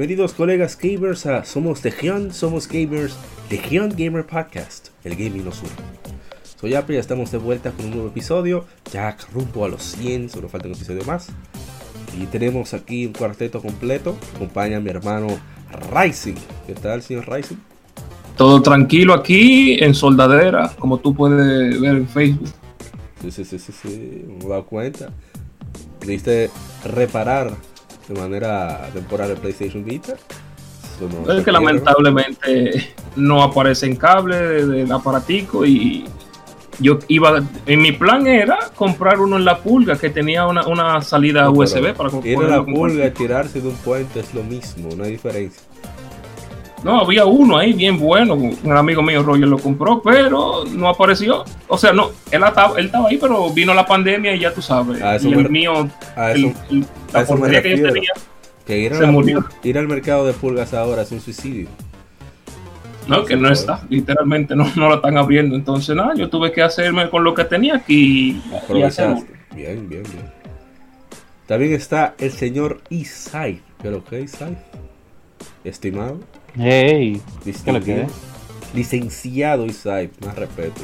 Bienvenidos colegas gamers a Somos Legión, Somos Gamers, Legión Gamer Podcast, el gaming nos une. Soy Apri, ya estamos de vuelta con un nuevo episodio, ya rumbo a los 100, solo falta un episodio más. Y tenemos aquí un cuarteto completo, acompaña mi hermano Rising. ¿Qué tal, señor Rising? Todo tranquilo aquí en Soldadera, como tú puedes ver en Facebook. Sí, sí, sí, sí, sí, me he dado cuenta. Pudiste reparar de manera temporal el PlayStation Vita. es que lamentablemente no aparece en cable del aparatico y yo iba, en mi plan era comprar uno en la pulga que tenía una, salida USB para Ir a la pulga y tirarse de un puente es lo mismo, no hay diferencia. No, había uno ahí bien bueno, un amigo mío Roger lo compró, pero no apareció. O sea, no, él estaba, él estaba ahí, pero vino la pandemia y ya tú sabes. y el mío, a eso, la porquería que yo tenía, que ir, se murió. ir al mercado de pulgas ahora es un suicidio. No, que no está, literalmente no, no lo están abriendo. Entonces, nada, yo tuve que hacerme con lo que tenía aquí. Bien, bien, bien. También está el señor Isai. ¿Pero qué, Isai? Estimado. Hey, ¿qué lo que Licenciado Isai, más respeto.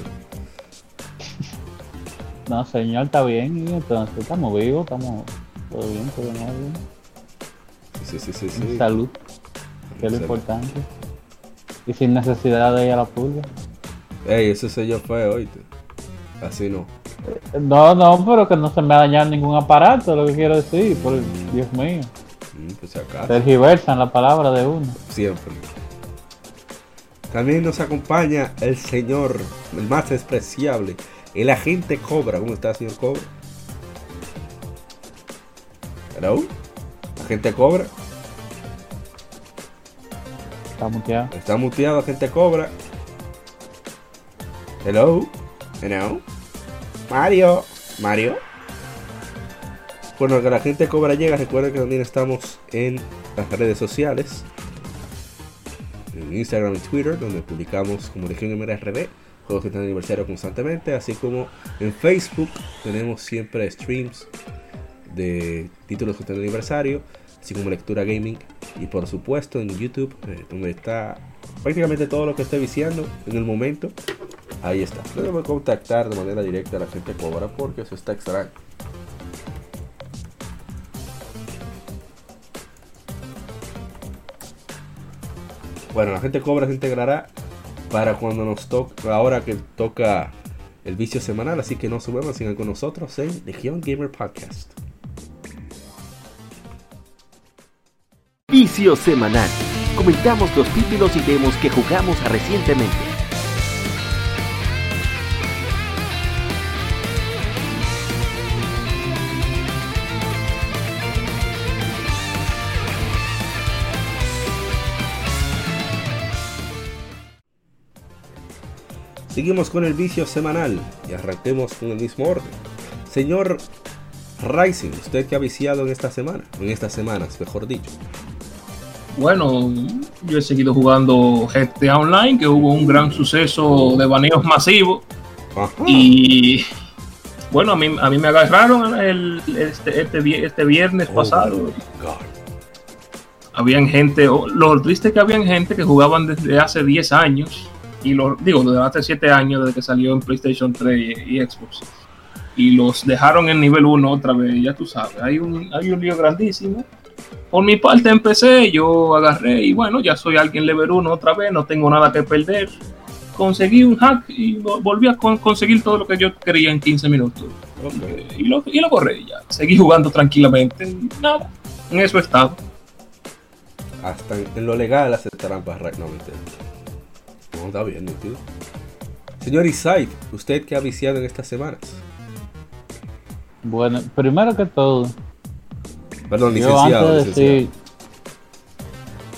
No, señor, está bien. Entonces, estamos vivos, estamos todo bien, todo bien. Sí, sí, sí, sí. Salud, que es lo importante. Y sin necesidad de ir a la pulga. Ey, ese sello fue hoy. Así no. No, no, pero que no se me ha dañado ningún aparato, lo que quiero decir, por Dios mío. Mm, pues. Tergiversan la palabra de uno. Siempre. También nos acompaña el señor, el más despreciable, el agente Cobra. ¿Cómo está, señor Cobra? Hello? Agente Cobra. Está muteado. Está muteado, agente Cobra. Hello. Hello. Mario. Mario. Bueno, que la gente Cobra llega, recuerden que también estamos en las redes sociales. En Instagram y Twitter, donde publicamos como Legión MRRD, juegos que están aniversario constantemente. Así como en Facebook tenemos siempre streams de títulos que están de aniversario, así como lectura gaming. Y por supuesto en YouTube, eh, donde está prácticamente todo lo que esté viciando en el momento. Ahí está. No contactar de manera directa a la gente cobra porque eso está extraño. Bueno, la gente cobra se integrará para cuando nos toque, ahora que toca el vicio semanal, así que no subamos, sigan con nosotros en Legion Gamer Podcast. Vicio semanal. Comentamos los títulos y demos que jugamos recientemente. Seguimos con el vicio semanal y arranquemos con el mismo orden. Señor Rising, ¿usted qué ha viciado en esta semana? En estas semanas, mejor dicho. Bueno, yo he seguido jugando GTA Online, que hubo un gran suceso de baneos masivos. Y bueno, a mí, a mí me agarraron el, este, este, este viernes oh pasado. Habían gente, lo triste es que habían gente que jugaban desde hace 10 años y lo digo, desde hace 7 años desde que salió en PlayStation 3 y, Xbox. Y los dejaron en nivel 1 otra vez, ya tú sabes, hay un, hay un lío grandísimo. Por mi parte empecé, yo agarré y bueno, ya soy alguien level 1 otra vez, no tengo nada que perder. Conseguí un hack y volví a conseguir todo lo que yo quería en 15 minutos. Y, lo, y lo corrí ya. Seguí jugando tranquilamente. Nada, en eso he estado. Hasta en lo legal hacer trampas, no, no, está bien, tío. Señor Isai, ¿usted qué ha viciado en estas semanas? Bueno, primero que todo, Perdón, licenciado. antes de licenciado. decir,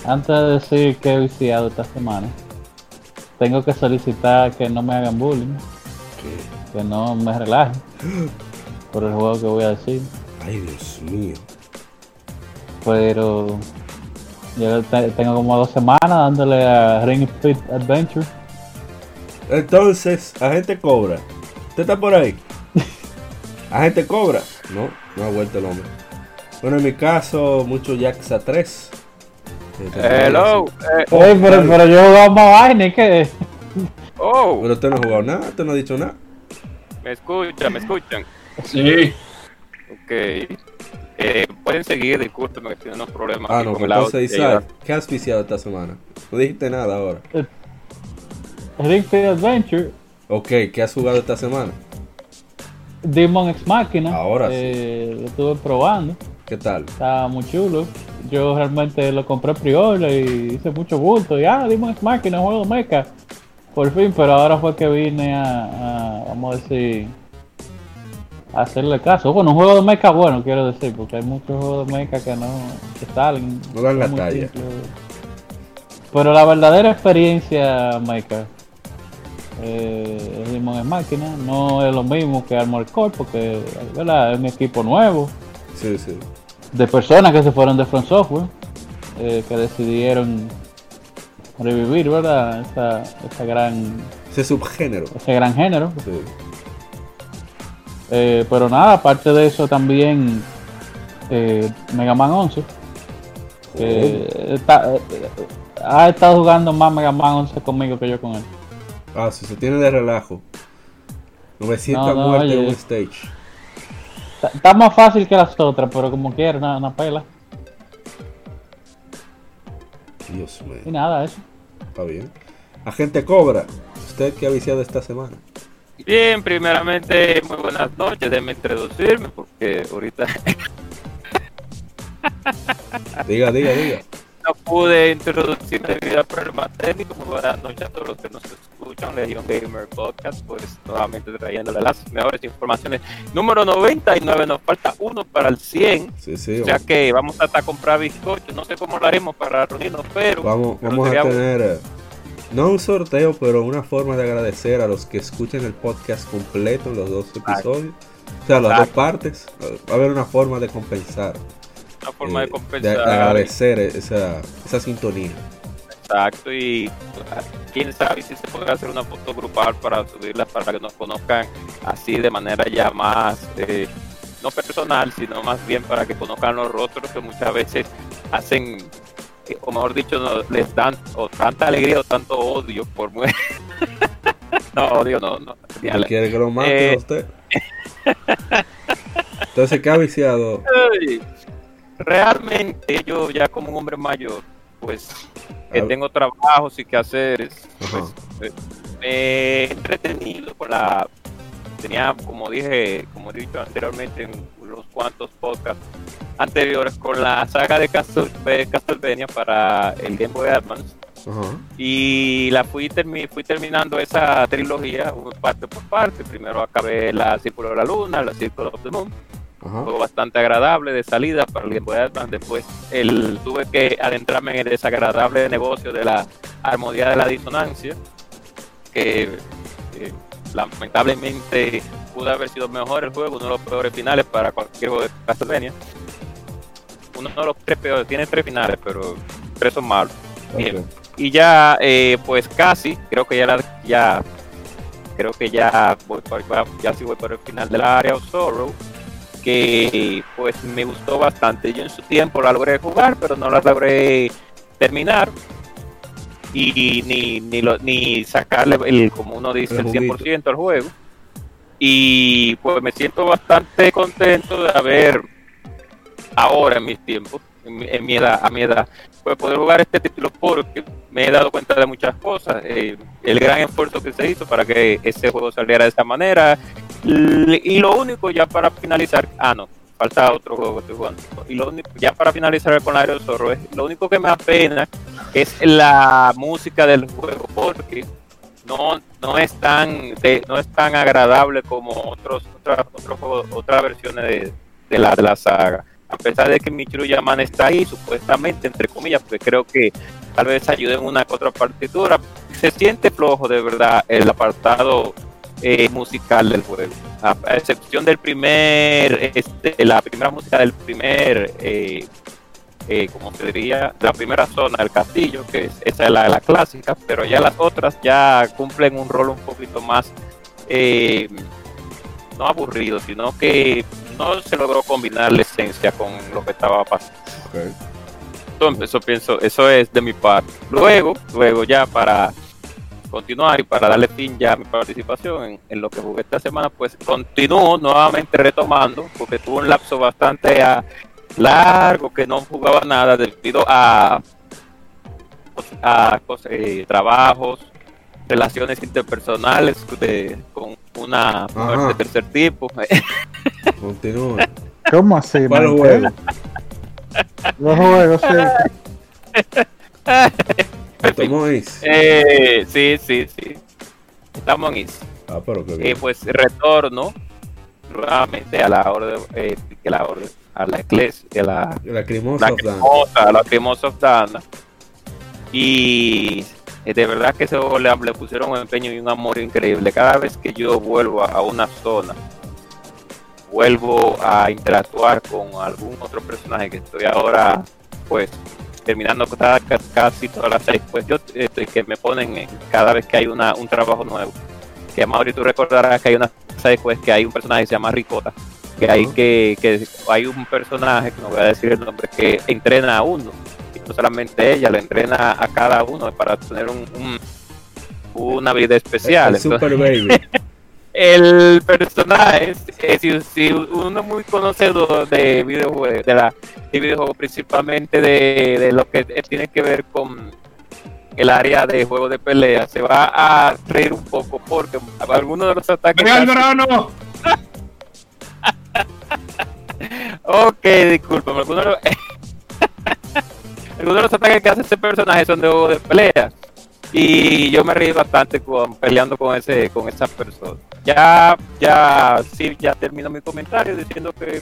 antes de decir que he viciado esta semana, tengo que solicitar que no me hagan bullying, que no me relajen por el juego que voy a decir. Ay, Dios mío. Pero yo te- tengo como dos semanas dándole a Ring Fit Adventure. Entonces, agente cobra. ¿Usted está por ahí? Agente cobra. No, no ha vuelto el hombre. Bueno, en mi caso, mucho Jaxa 3. Eh, Hello. eh, Ey, pero, pero yo jugaba más vaina, ¿y ¿qué? oh, Pero usted no ha jugado nada, usted no ha dicho nada. me escuchan, me escuchan. Sí. Ok. Eh, pueden seguir, discúlpenme que tienen unos problemas Ah, no, con el entonces audio. Isaac, ¿qué has viciado esta semana? No dijiste nada ahora. Ring Fit Adventure, Ok, ¿qué has jugado esta semana? Demon X Machina. Ahora sí. eh, Lo estuve probando. ¿Qué tal? Estaba muy chulo. Yo realmente lo compré pre-order y hice mucho gusto. Y ah, Demon X Machina, juego de mecha. Por fin, pero ahora fue que vine a, a, vamos a decir, hacerle caso. Bueno, un juego de mecha bueno, quiero decir, porque hay muchos juegos de mecha que no que salen. No dan la talla. simples. Pero la verdadera experiencia mecha eh, es Demon X Machina. No es lo mismo que Armor Core, porque ¿verdad? es un equipo nuevo Sí, sí. de personas que se fueron de Front Software, eh, que decidieron revivir, ¿verdad? Esa, esa gran, Ese subgénero. ese gran género. Sí. Eh, pero nada, aparte de eso también eh, Mega Man 11. que está- eh, ha estado jugando más Mega Man 11 conmigo que yo con él. Ah, si se tiene de relajo. 900 No, no, muertes en un stage. Está, está más fácil que las otras, pero como quiera, una, una pela. Dios mío. Y nada, eso. Está bien. Agente Cobra, ¿usted qué ha viciado esta semana? Bien, primeramente, muy buenas noches. Déjenme introducirme porque ahorita Diga, diga, diga. no pude introducirme debido a problemas técnicos. Muy buenas noches a todos los que nos escuchan. Legion Gamer Podcast, pues nuevamente trayéndole las mejores informaciones. Número 99, nos falta uno para el 100. Sí, sí. O sea que vamos hasta comprar bizcochos. No sé cómo lo haremos para reunirnos, pero Vamos, a tener, eh, no un sorteo, pero una forma de agradecer a los que escuchen el podcast completo, los dos episodios. O sea, las dos partes. Va a haber una forma de compensar. una forma eh, de compensar. de agradecer esa, esa sintonía. Exacto, y quién sabe si se puede hacer una foto grupal para subirla para que nos conozcan así de manera ya más, eh, no personal, sino más bien para que conozcan los rostros que muchas veces hacen, eh, o mejor dicho, no, les dan o tanta alegría o tanto odio por mu- no, odio no, no. Ya ¿No le- quiere que lo mate Eh. a usted? Entonces, ¿qué ha viciado? Realmente yo ya como un hombre mayor, pues que A- tengo trabajos y que hacer, pues, eh, me he entretenido con la tenía como dije como he dicho anteriormente en unos cuantos podcasts anteriores con la saga de Castle- de Castlevania para el Game Boy Advance Ajá. y la fui termi- fui terminando esa trilogía parte por parte primero acabé la Círculo de la Luna la Círculo of the Moon Ajá. juego bastante agradable de salida para el Game Boy Advance. Después el, tuve que adentrarme en el desagradable negocio de la armonía de la disonancia, que lamentablemente pudo haber sido mejor el juego, uno de los peores finales para cualquier juego de Castlevania. Uno de los tres peores, tiene tres finales, pero tres son malos. Y ya, eh, pues casi, creo que ya, la- ya creo que ya voy por, ya sí voy por el final del Area of Sorrow, que pues me gustó bastante. Yo en su tiempo la logré jugar, pero no la logré terminar. Y ni, ni, lo- ni sacarle el, como uno dice, El el juguito. 100% al juego. Y pues me siento bastante contento de haber ahora en mis tiempos, en mi, en mi edad, a mi edad, pues poder jugar este título porque me he dado cuenta de muchas cosas. eh, el gran esfuerzo que se hizo para que ese juego saliera de esta manera. Y lo único ya para finalizar, ah no, falta otro juego que estoy jugando. Y lo único, ya para finalizar con Aero Zorro, es, lo único que me apena es la música del juego porque no, no es tan de- no es tan agradable como otros otras otros juegos, otras versiones de, de la de la saga a pesar de que Michiru Yaman está ahí, supuestamente, entre comillas, porque creo que tal vez ayude en una que otra partitura, se siente flojo de verdad el apartado eh, musical del juego. A, excepción del primer, este, la primera música del primer, eh, eh, como se diría, la primera zona del castillo, que es, esa es la, la clásica, pero ya las otras ya cumplen un rol un poquito más, eh, no aburrido, sino que no se logró combinar la esencia con lo que estaba pasando. Entonces, eso pienso, eso es de mi parte. Luego, luego ya para continuar y para darle fin ya a mi participación en, en lo que jugué esta semana, pues continúo nuevamente retomando, porque tuve un lapso bastante ah, largo que no jugaba nada debido a, a cos- eh, trabajos, relaciones interpersonales de- con una mujer Ajá. de tercer tipo. Continúa. ¿Cómo así, juego? Los juegos, sí. Tomó Ace. Eh, sí, sí, sí. Estamos en eso. Ah, pero qué Eh, bien. pues retorno nuevamente a la orden, eh, que la orden, a la iglesia, a la, La Crimosa la of Dance. cremosa, a la cremosa of Dana. Y eh, de verdad que juego le, le pusieron un empeño y un amor increíble. Cada vez que yo vuelvo a, a una zona, vuelvo a interactuar con algún otro personaje que estoy ahora, pues, terminando cada- casi todas las seis, pues yo estoy que me ponen en- cada vez que hay una, un trabajo nuevo. Que Mauri, tú recordarás que hay una seis, pues, que hay un personaje que se llama Ricota, que hay que, que hay un personaje, que no voy a decir el nombre, que entrena a uno. Y no solamente ella, le entrena a cada uno para tener un, un- una habilidad especial. El Entonces, Super Baby. el personaje, eh, si, si uno es muy conocedor de videojuegos, de, la, de videojuegos principalmente de, de lo que tiene que ver con el área de juegos de pelea, se va a reír un poco porque algunos de los ataques... Ok, disculpa, algunos de los, algunos de los ataques que hace este personaje son de juegos de pelea. Y yo me reí bastante con, peleando con ese con esa persona. Ya, ya, sí, ya termino mi comentario diciendo que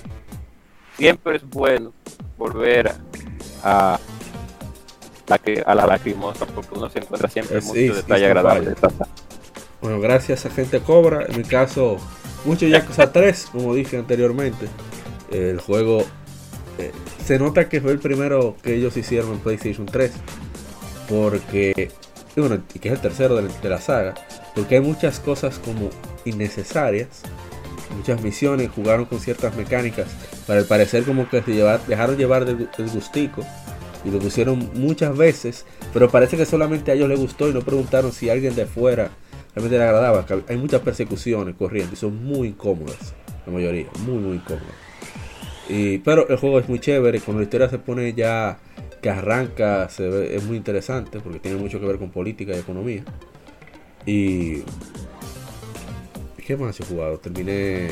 siempre es bueno volver a, a, la, que- a la lacrimosa porque uno se encuentra siempre Es- mucho sí, detalle sí, agradable. Bueno, gracias a Gente Cobra. En mi caso, mucho Yakuza 3, como dije anteriormente. El juego eh, se nota que fue el primero que ellos hicieron en PlayStation 3. Porque, bueno, que es el tercero de la, saga. Porque hay muchas cosas como innecesarias. Muchas misiones jugaron con ciertas mecánicas. Para el parecer, como que dejaron llevar del, del gustico. Y lo pusieron muchas veces. Pero parece que solamente a ellos les gustó y no preguntaron si alguien de fuera realmente le agradaba. Hay muchas persecuciones corriendo y son muy incómodas. La mayoría, muy, muy incómodas. Y, pero el juego es muy chévere. Cuando la historia se pone ya que arranca, es muy interesante porque tiene mucho que ver con política y economía. Y. ¿Qué más he jugado? Terminé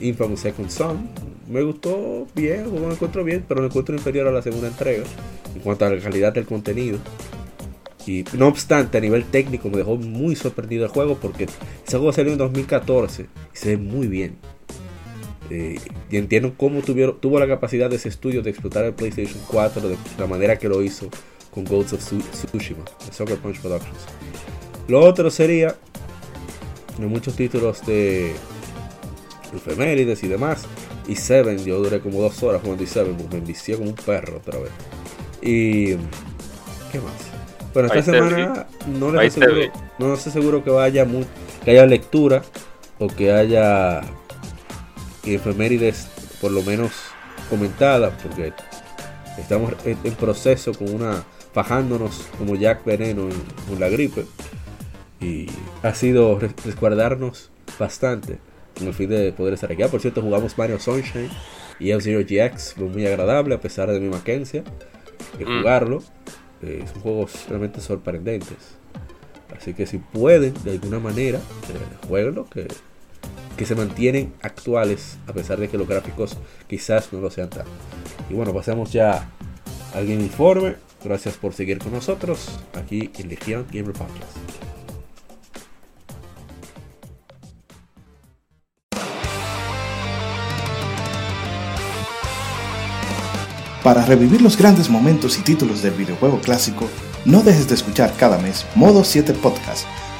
Infamous Second Son. Me gustó bien, lo encuentro bien, pero lo encuentro inferior a la segunda entrega en cuanto a la calidad del contenido. Y no obstante, a nivel técnico me dejó muy sorprendido el juego porque ese juego salió en 2014 y se ve muy bien. Eh, y entiendo cómo tuvieron, tuvo la capacidad de ese estudio de explotar el PlayStation 4 de la manera que lo hizo con Ghost of Tsu- Tsushima, de Soccer Punch Productions. Lo otro sería de muchos títulos de efemérides y demás. Y Seven, yo duré como dos horas jugando y Seven, porque me envicié como un perro otra vez. Y. ¿Qué más? Bueno, esta Ahí semana no les aseguro, no estoy seguro que vaya mu- que haya lectura o que haya efemérides por lo menos comentadas, porque estamos en, proceso con una fajándonos como Jack Veneno en- con la gripe y ha sido res- resguardarnos bastante con el fin de poder estar aquí. Ah, por cierto, jugamos Mario Sunshine y F-Zero GX, fue muy agradable a pesar de mi Mackenzie de Mm. jugarlo. Eh, son juegos realmente sorprendentes. Así que si pueden, de alguna manera, eh, jueguenlo, que, que se mantienen actuales a pesar de que los gráficos quizás no lo sean tanto. Y bueno, pasemos ya al Game Informe. Gracias por seguir con nosotros aquí en Legion Gamer Podcast. Para revivir los grandes momentos y títulos del videojuego clásico, no dejes de escuchar cada mes Modo 7 Podcast.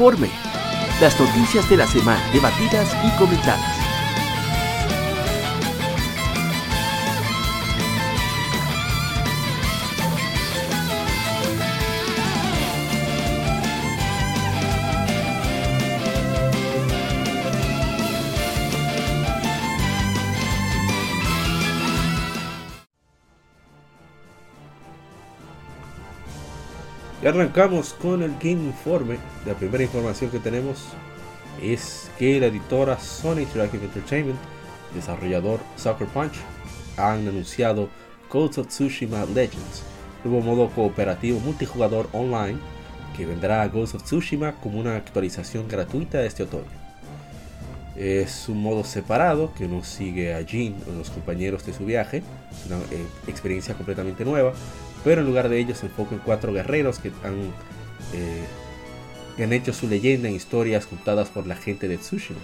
Informe. Las noticias de la semana debatidas y comentadas. Arrancamos con el Game Informe. La primera información que tenemos es que la editora Sony Interactive Entertainment, desarrollador Sucker Punch, han anunciado Ghost of Tsushima Legends, nuevo modo cooperativo multijugador online que vendrá a Ghost of Tsushima como una actualización gratuita este otoño. Es un modo separado que no sigue a Jin o los compañeros de su viaje, una eh, experiencia completamente nueva, pero en lugar de ello se enfoca en cuatro guerreros que han, eh, que han hecho su leyenda en historias contadas por la gente de Tsushima.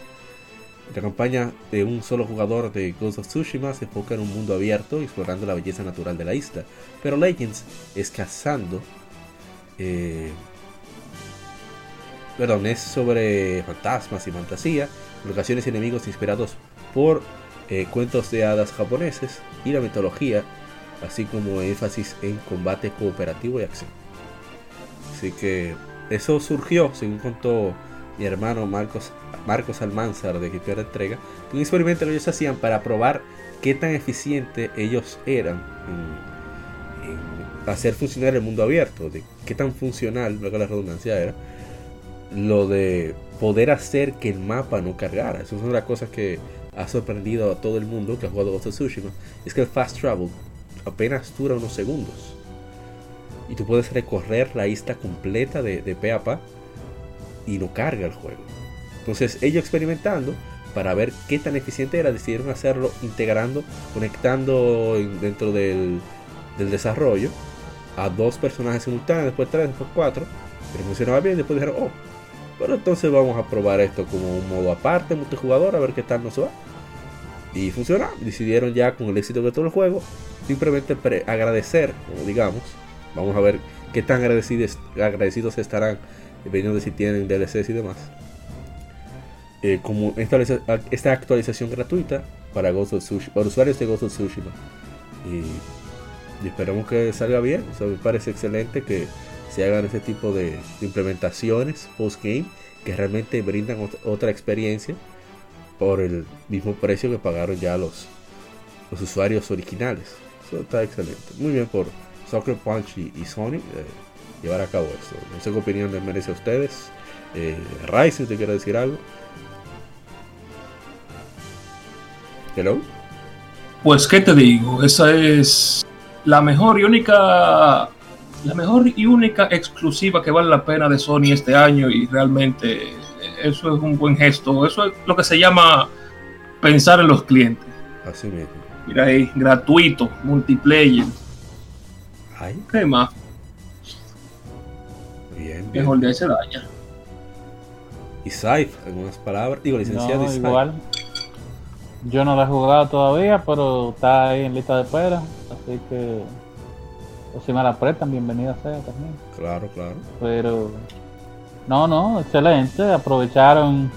La campaña de un solo jugador de Ghost of Tsushima se enfoca en un mundo abierto explorando la belleza natural de la isla, pero Legends es cazando. Eh, perdón, es sobre fantasmas y fantasía, locaciones y enemigos inspirados por eh, cuentos de hadas japoneses y la mitología así como énfasis en combate cooperativo y acción. Así que eso surgió, según contó mi hermano Marcos, Marcos Almanzar de Equipo de Entrega, un experimento que ellos hacían para probar qué tan eficiente ellos eran en, en hacer funcionar el mundo abierto, de qué tan funcional, luego la redundancia era, lo de poder hacer que el mapa no cargara. Eso es una de las cosas que ha sorprendido a todo el mundo que ha jugado Ghost of Tsushima. Es que el fast travel apenas dura unos segundos. Y tú puedes recorrer la isla completa de, de pa y no carga el juego. Entonces ellos experimentando para ver qué tan eficiente era, decidieron hacerlo integrando, conectando dentro del, del desarrollo a dos personajes simultáneos, después tres, después cuatro, pero funcionaba bien, después dijeron, oh, pero entonces vamos a probar esto como un modo aparte, multijugador, a ver qué tal nos va. Y funcionó, decidieron ya con el éxito de todo el juego, simplemente agradecer, digamos, vamos a ver qué tan agradecidos, agradecidos estarán, dependiendo de si tienen DLCs y demás. Eh, como esta, actualización gratuita para, Ghost usuarios de Ghost of Tsushima. Y, y esperamos que salga bien. Me parece excelente que se hagan ese tipo de, implementaciones post-game que realmente brindan ot otra experiencia por el mismo precio que pagaron ya los, los usuarios originales. Eso está excelente. Muy bien por Soccer Punch y, Sony eh, llevar a cabo esto. No sé qué opinión les merece a ustedes. Eh, Ryzen, ¿te quiere decir algo? Hello. Pues, ¿qué te digo? Esa es la mejor y única. La mejor y única exclusiva que vale la pena de Sony este año y realmente eso es un buen gesto. Eso es lo que se llama pensar en los clientes. Así mismo. Mira ahí, gratuito, multiplayer. Ay, ¿Qué más? bien, bien. Mejor de ahí se daña. Y Saif, algunas palabras. Digo, licenciado No, igual. Yo no lo he jugado todavía, pero está ahí en lista de espera. Así que. O si me la prestan, bienvenida sea también. Claro, claro. Pero. No, no, excelente. Aprovecharon.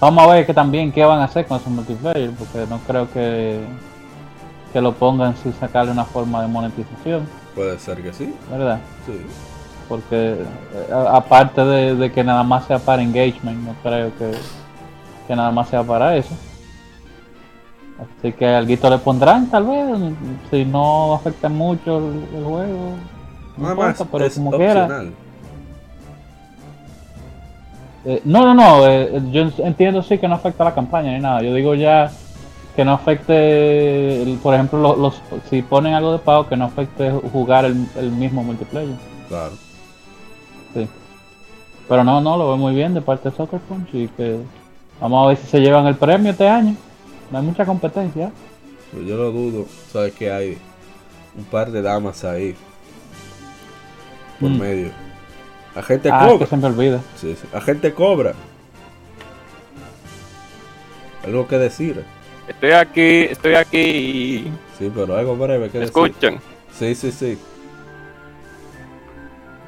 Vamos a ver que también qué van a hacer con esos multiplayer, porque no creo que. Que lo pongan sin sacarle una forma de monetización, Puede ser que sí. ¿verdad? Sí. Porque eh, a- aparte de, de que nada más sea para engagement, no creo que, que nada más sea para eso. Así que algo le pondrán tal vez, si no afecta mucho el, el juego. No Nada más, importa, pero es como quiera. Eh, no, no, no, eh, yo entiendo sí que no afecta a la campaña ni nada. Yo digo ya que no afecte, el- por ejemplo, los, los- si ponen algo de pago, que no afecte jugar el, el mismo multiplayer. Claro. Sí. Pero no, no, lo veo muy bien de parte de Soccer Punch y que vamos a ver si se llevan el premio este año. No hay mucha competencia. Pero yo lo dudo. Sabes que hay un par de damas ahí. Por Mm. medio. La gente Ah, es que cobra. se me olvida. Sí, sí. La gente cobra. Algo que decir. Estoy aquí, estoy aquí. Sí, pero algo breve que ¿Me decir. escuchan? Sí, sí, sí.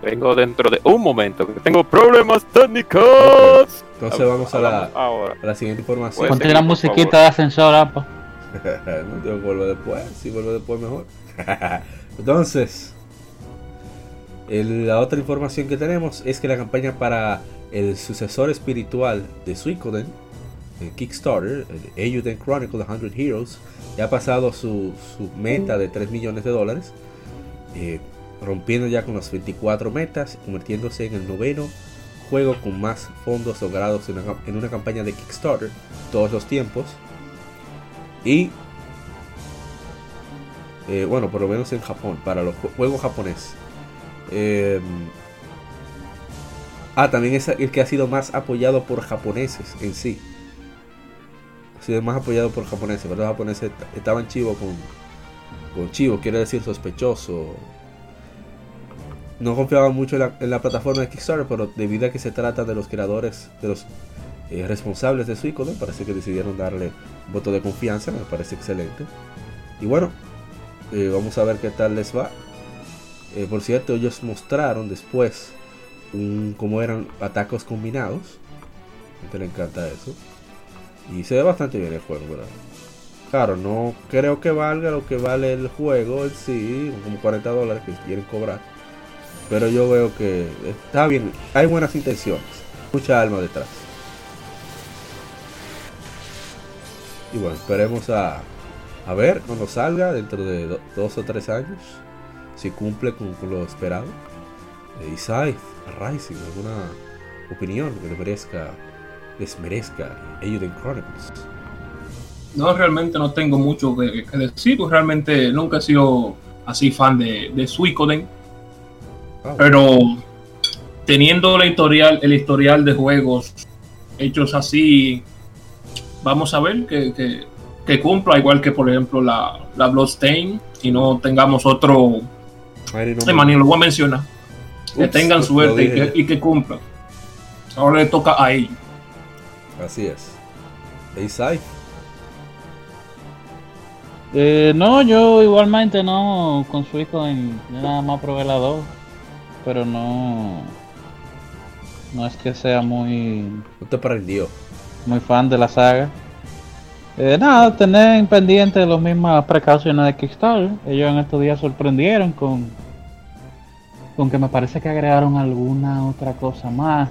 Vengo dentro de un momento, que tengo problemas técnicos. Entonces vamos a la, ahora. a la siguiente información. Ponte la musiquita de ascensor, apa. no tengo que volver después. Si vuelvo después, mejor. Entonces, la otra información que tenemos es que la campaña para el sucesor espiritual de Suicoden, el Kickstarter, el Chronicle 100 Heroes, ya ha pasado su, meta de 3 millones de dólares, eh, rompiendo ya con las 24 metas, convirtiéndose en el noveno juego con más fondos logrados en una, campaña de Kickstarter todos los tiempos. Y eh, bueno, por lo menos en Japón, para los jue- juegos japoneses. Eh, ah, también es el que ha sido más apoyado por japoneses en sí. Ha sido más apoyado por japoneses, pero los japoneses est- estaban chivo con, con chivo, quiere decir sospechoso. No confiaban mucho en la, plataforma de Kickstarter, pero debido a que se trata de los creadores, de los eh, responsables de Suicoden, parece que decidieron darle voto de confianza, me parece excelente. Y bueno, eh, vamos a ver qué tal les va. Eh, por cierto, ellos mostraron después un, cómo eran atacos combinados. A gente le encanta eso. Y se ve bastante bien el juego, ¿verdad? Claro, no creo que valga lo que vale el juego en sí, como 40 dólares que quieren cobrar. Pero yo veo que está bien, hay buenas intenciones, mucha alma detrás. Y bueno, esperemos a, a ver cuando salga dentro de do- dos o tres años si cumple con, con lo esperado. Eh, Scythe, Rising, alguna opinión que le merezca, les merezca Chronicles. No, realmente no tengo mucho que, que decir, pues realmente nunca he sido así fan de, de Suicoden, Ah, pero teniendo la historial, el historial de juegos hechos así, vamos a ver que, que, que cumpla, igual que por ejemplo la, la Bloodstain, y no tengamos otro, Mighty No man, ni lo voy a mencionar, que Ups, tengan lo suerte y que, y que cumplan. Ahora le toca a ellos. Así es. Scythe, Eh, no, yo igualmente no con Suicoden, yo nada más probé la 2, pero no, no es que sea muy, no te prendió. muy fan de la saga. Eh, nada, tener en pendiente las mismas precauciones de Kickstarter. Ellos en estos días sorprendieron con, con que me parece que agregaron alguna otra cosa más,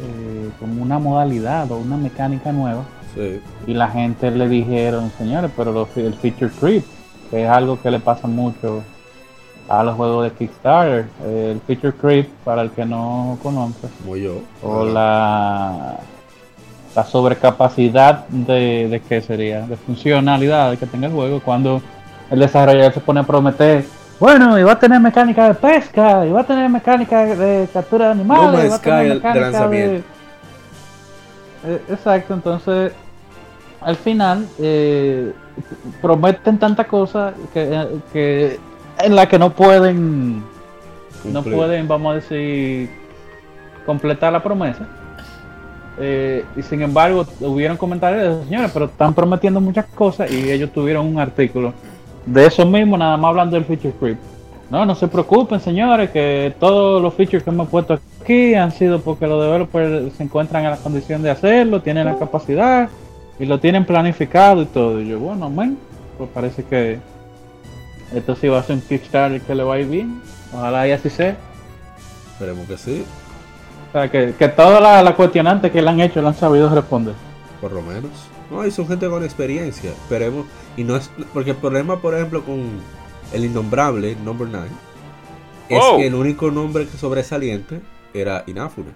eh, como una modalidad o una mecánica nueva. Sí. Y la gente le dijeron, señores, pero lo- el feature creep, que es algo que le pasa mucho a los juegos de Kickstarter. Eh, el feature creep, para el que no conoce, Como yo. o la, la sobrecapacidad de, de qué sería, de funcionalidad que tenga el juego cuando el desarrollador se pone a prometer. Bueno, y va a tener mecánica de pesca, y va a tener mecánica de captura de animales, No y va a tener Sky de mecánica lanzamiento. Eh, exacto, entonces al final eh, prometen tanta cosa que, que en la que no pueden no pueden vamos a decir completar la promesa Eh, y sin embargo hubieron comentarios de señores pero están prometiendo muchas cosas y ellos tuvieron un artículo de eso mismo nada más hablando del feature creep no no se preocupen señores que todos los features que hemos puesto aquí han sido porque los developers se encuentran en la condición de hacerlo tienen la capacidad y lo tienen planificado y todo. Y yo, bueno, man, pues parece que esto sí va a ser un Kickstarter que le va a ir bien. Ojalá y así sea. Esperemos que sí, O sea, que, que todas las las cuestionantes que le han hecho le han sabido responder. por lo menos. No, y son gente con experiencia. Esperemos. Y no es. Porque el problema, por ejemplo, con el innombrable, Number 9, es Wow. que el único nombre que sobresaliente era Inafune.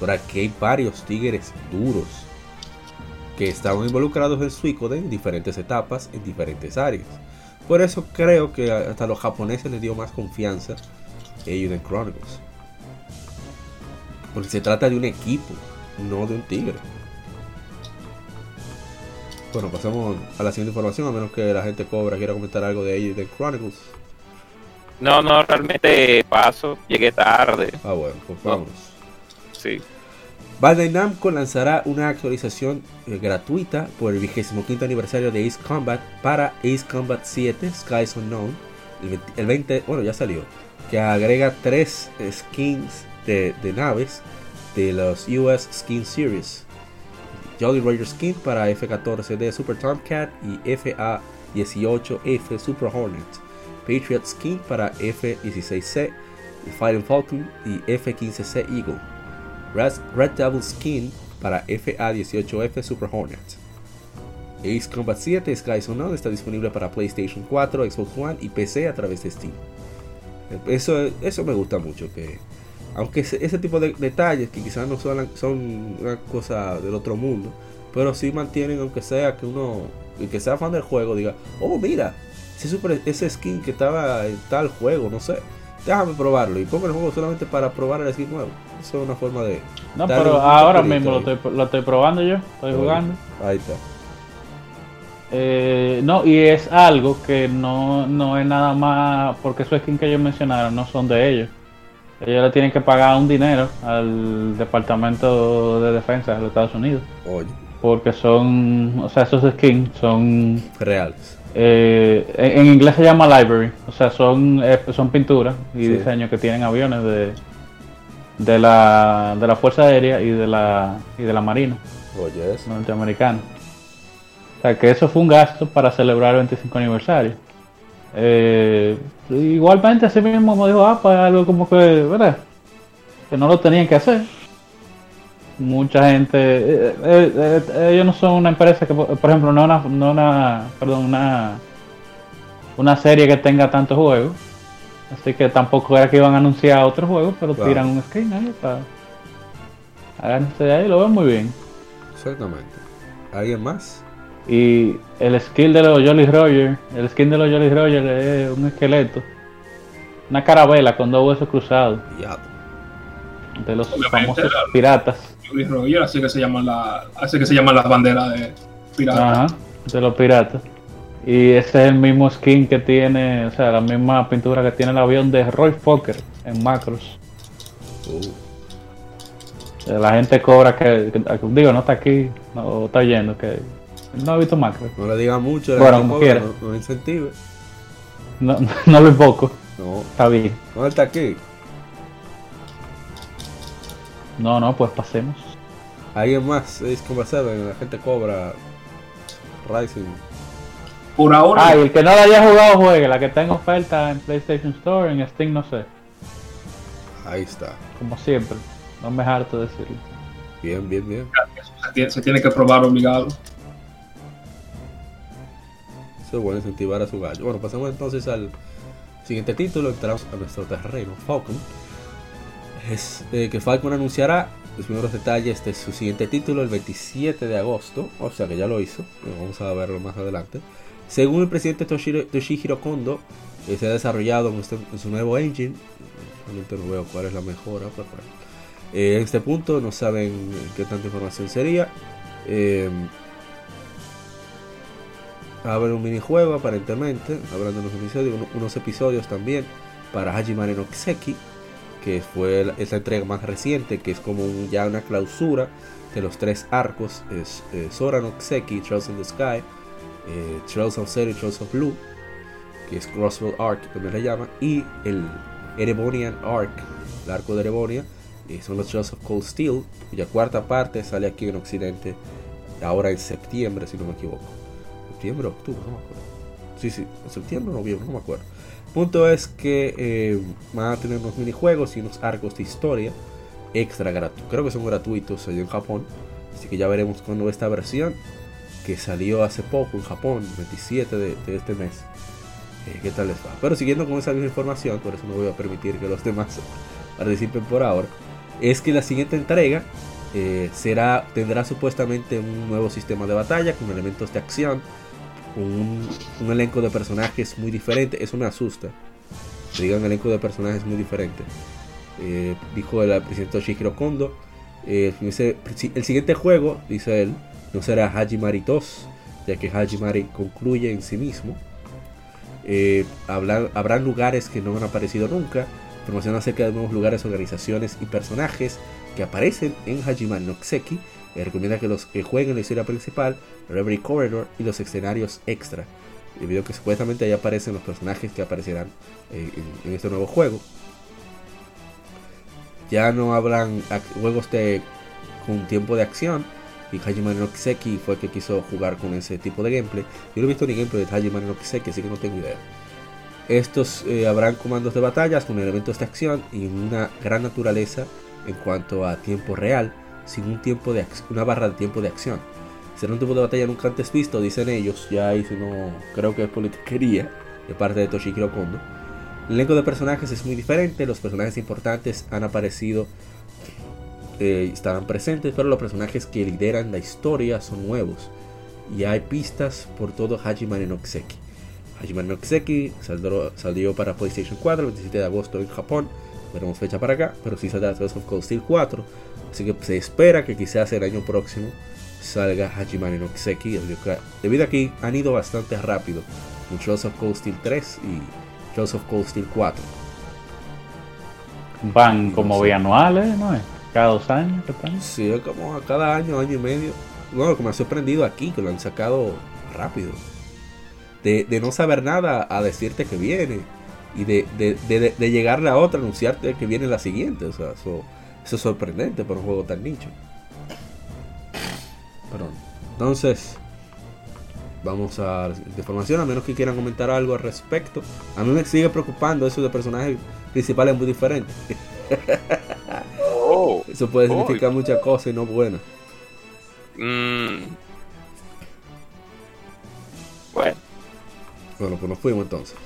Pero aquí hay varios tigres duros que estaban involucrados en Suicode en diferentes etapas, en diferentes áreas. Por eso creo que hasta los japoneses les dio más confianza a Euden Chronicles. Porque se trata de un equipo, no de un tigre. Bueno, pasamos a la siguiente información, a menos que la gente cobra quiera comentar algo de Euden Chronicles. No, no, realmente paso, llegué tarde. Ah, bueno, pues vamos. Sí. Bandai Namco lanzará una actualización eh, gratuita por el 25 aniversario de Ace Combat para Ace Combat 7 Skies Unknown. El 20, el 20 bueno, ya salió. Que agrega tres skins de, de naves de los US Skin Series. Jolly Roger Skin para F-14D Super Tomcat y FA-18F Super Hornet. Patriot Skin para F-16C Fighting Falcon y F-15C Eagle. Red, Devil Skin para FA-18F Super Hornet. Ace Combat 7 Skies Unknown está disponible para PlayStation 4, Xbox One y PC a través de Steam. Eso, eso me gusta mucho, que aunque ese, ese tipo de detalles que quizás no son, son una cosa del otro mundo, pero sí mantienen, aunque sea que uno, el que sea fan del juego, diga, oh mira, ese, super, ese skin que estaba en tal juego, no sé, déjame probarlo y pongo el juego solamente para probar el skin nuevo. Eso es una forma de... No, pero ahora mismo lo estoy, lo estoy probando yo, estoy jugando. Ahí está. Eh, no, y es algo que no, no es nada más porque esos skins que ellos mencionaron no son de ellos. Ellos le tienen que pagar un dinero al Departamento de Defensa de los Estados Unidos. Oye, Porque son, o sea, esos skins son, reales. eh, en, en inglés se llama library, o sea, son, eh, son pinturas y Sí. diseños que tienen aviones de, de, la, de la Fuerza Aérea y de la, y de la Marina Oye, eso. norteamericano. O sea, que eso fue un gasto para celebrar el 25 aniversario. Eh, igualmente, así mismo me dijo, ah, pues algo como que, ¿verdad? Que no lo tenían que hacer. Mucha gente, eh, eh, ellos no son una empresa que, por ejemplo, no una, no una, perdón, una, una serie que tenga tantos juegos. Así que tampoco era que iban a anunciar otro juego, pero Claro. tiran un skin ahí para. Háganse de ahí, lo ven muy bien. Exactamente. ¿Alguien más? Y el skill de los Jolly Roger, el skin de los Jolly Roger es un esqueleto. Una carabela con dos huesos cruzados. Ya. De los Obviamente, famosos claro. piratas. Jolly Roger, así que se llaman la, así que se llaman las banderas de piratas. Ajá, de los piratas. Y ese es el mismo skin que tiene, o sea, la misma pintura que tiene el avión de Roy Fokker en Macros. Uh, La gente cobra que, que- digo, no está aquí, no está yendo, que no ha visto Macros. no le diga mucho. la Bueno, como quiera. No, no le incentive. No, no lo invoco, No. está bien. ¿Dónde está aquí? No, no, pues pasemos. ¿Alguien más? Es conversar. La gente cobra. Rising. Por ahora, Ah, y el que no la haya jugado, juegue. La que en oferta en PlayStation Store, en Steam, no sé. Ahí está. Como siempre. No me harto decirlo. Bien, bien, bien. se tiene, se tiene que probar obligado. Eso es bueno incentivar a su gallo. Bueno, pasamos entonces al siguiente título. Entramos a nuestro terreno, Falcon. Es eh, que Falcon anunciará los primeros detalles de su siguiente título el 27 de agosto. O sea que ya lo hizo. Vamos a verlo más adelante. Según el presidente Toshiro- Toshihiro Kondo, eh, se ha desarrollado en, este- en su nuevo engine. Realmente no veo cuál es la mejora. pero bueno. Eh, en este punto no saben qué tanta información sería. Eh, haber un minijuego aparentemente, hablando de unos episodios, uno- unos episodios también para Hajimare no Kiseki, que fue esa entrega más reciente, que es como ya una clausura de los tres arcos, es eh, Sora no Kiseki, Trails in the Sky, eh, Trails of Zero y Trails of Blue, que es Crossroad Arc, también le llama, y el Erebonian Arc, el arco de Erebonia, eh, son los Trails of Cold Steel, cuya cuarta parte sale aquí en Occidente ahora en septiembre, si no me equivoco. Septiembre, octubre, no me acuerdo. Sí, sí, septiembre o noviembre, no me acuerdo. Punto es que eh, van a tener unos minijuegos y unos arcos de historia extra gratuitos. Creo que son gratuitos allá en Japón. Así que ya veremos cuando esta versión que salió hace poco en Japón, 27 de, de este mes. eh, ¿Qué tal les va? Pero siguiendo con esa misma información, por eso no voy a permitir que los demás participen por ahora. Es que la siguiente entrega eh, será, tendrá supuestamente un nuevo sistema de batalla con elementos de acción, un, elenco de personajes muy diferente. Eso me asusta. Digan elenco de personajes muy diferente. Eh, dijo el presidente Toshihiro Kondo. eh, el siguiente juego, dice él, no será Hajimari 2, ya que Hajimari concluye en sí mismo. Eh, habrán lugares que no han aparecido nunca. Información acerca de nuevos lugares, organizaciones y personajes que aparecen en Hajimari no Kiseki. Eh, recomienda que los que jueguen la historia principal, Reverie Corridor y los escenarios extra. Debido a que supuestamente ahí aparecen los personajes que aparecerán eh, en, en este nuevo juego. Ya no habrán juegos de, con tiempo de acción. Y Hajimari no Kiseki fue el que quiso jugar con ese tipo de gameplay. Yo no he visto ni gameplay de Hajimari no Kiseki, así que no tengo idea. Estos eh, habrán comandos de batallas con elementos de acción y una gran naturaleza en cuanto a tiempo real, sin un tiempo de una barra de tiempo de acción. Será un tipo de batalla nunca antes visto, dicen ellos. Ya ahí si creo que es politiquería de parte de Toshihiro Kondo. El elenco de personajes es muy diferente, los personajes importantes han aparecido, eh, estarán presentes, pero los personajes que lideran la historia son nuevos. Y hay pistas por todo Hajimari no Kiseki. Hajimari no Kiseki saldrá- salió para PlayStation 4 el 27 de agosto en Japón. Veremos fecha para acá, pero sí saldrá Tales of Cold Steel 4. Así que se espera que quizás el año próximo salga Hajimari no Kiseki. debido a que- han ido bastante rápido en Tales of Cold Steel 3 y Tales of Cold Steel 4. Van como No sé. bianuales, ¿no es? Cada dos años que están. Sí, es como a cada año, año y medio. No, lo que me ha sorprendido aquí, que lo han sacado rápido. De, de no saber nada a decirte que viene. Y de, de, de, de llegarle a otra, anunciarte que viene la siguiente. O sea, eso, eso es sorprendente para un juego tan nicho. Perdón. Entonces, vamos a la siguiente información, a menos que quieran comentar algo al respecto. A mí me sigue preocupando eso de personajes principales muy diferentes. Oh, Eso puede Oh. significar muchas cosas y no buenas. mm. Bueno, Bueno, pues nos fuimos entonces.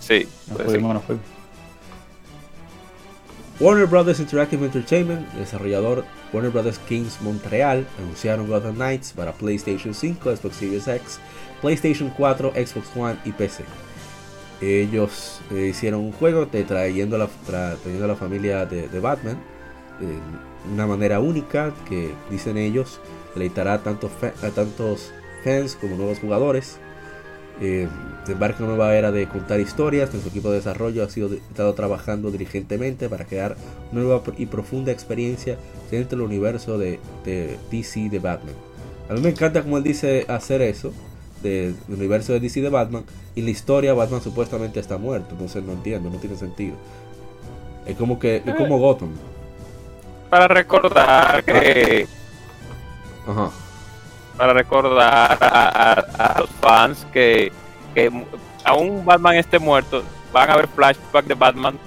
sí. Nos fuimos, nos fuimos. Warner Brothers Interactive Entertainment, desarrollador Warner Brothers Games Montreal, anunciaron Gotham Knights para PlayStation 5, Xbox Series X, PlayStation 4, Xbox One y PC. Ellos eh, hicieron un juego de trayendo la, tra- trayendo a la familia de, Batman de una manera única que dicen ellos deleitará a a tantos fans como nuevos jugadores. Eh, embarca una nueva era de contar historias. Nuestro equipo de desarrollo ha sido estado trabajando diligentemente para crear una nueva y profunda experiencia dentro del universo de, de DC de Batman. A mí me encanta como él dice hacer eso de- del universo de DC de Batman y la historia Batman supuestamente está muerto. Entonces no entiendo, no tiene sentido. Es como que es como Gotham. Para recordar que Ajá. Para recordar a, a- a los fans que, que aún Batman esté muerto, van a ver flashback de Batman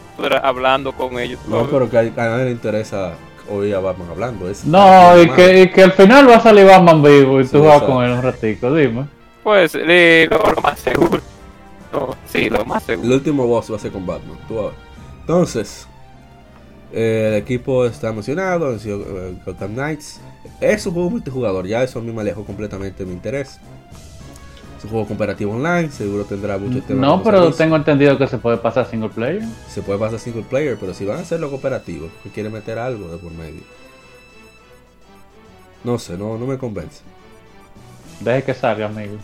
hablando con ellos. No, pero que a, nadie le interesa oír a Batman hablando. Es No, y que, y que al final va a salir Batman vivo y Sí, tú vas con él un ratico, dime. Pues eh, lo, lo más seguro. No, sí, lo más El seguro. último boss va a ser con Batman. Tú vas a ver. Entonces, eh, el equipo está emocionado. anunció, eh, Gotham Knights. Es un juego multijugador. Ya eso a mí me alejó completamente de mi interés. Es un juego cooperativo online. Seguro tendrá mucho tema. No, pero tengo entendido que se puede pasar single player. Se puede pasar single player. Pero si van a hacerlo cooperativo, que quiere meter algo de por medio. No sé, no, no me convence. Deje que salga, amigo.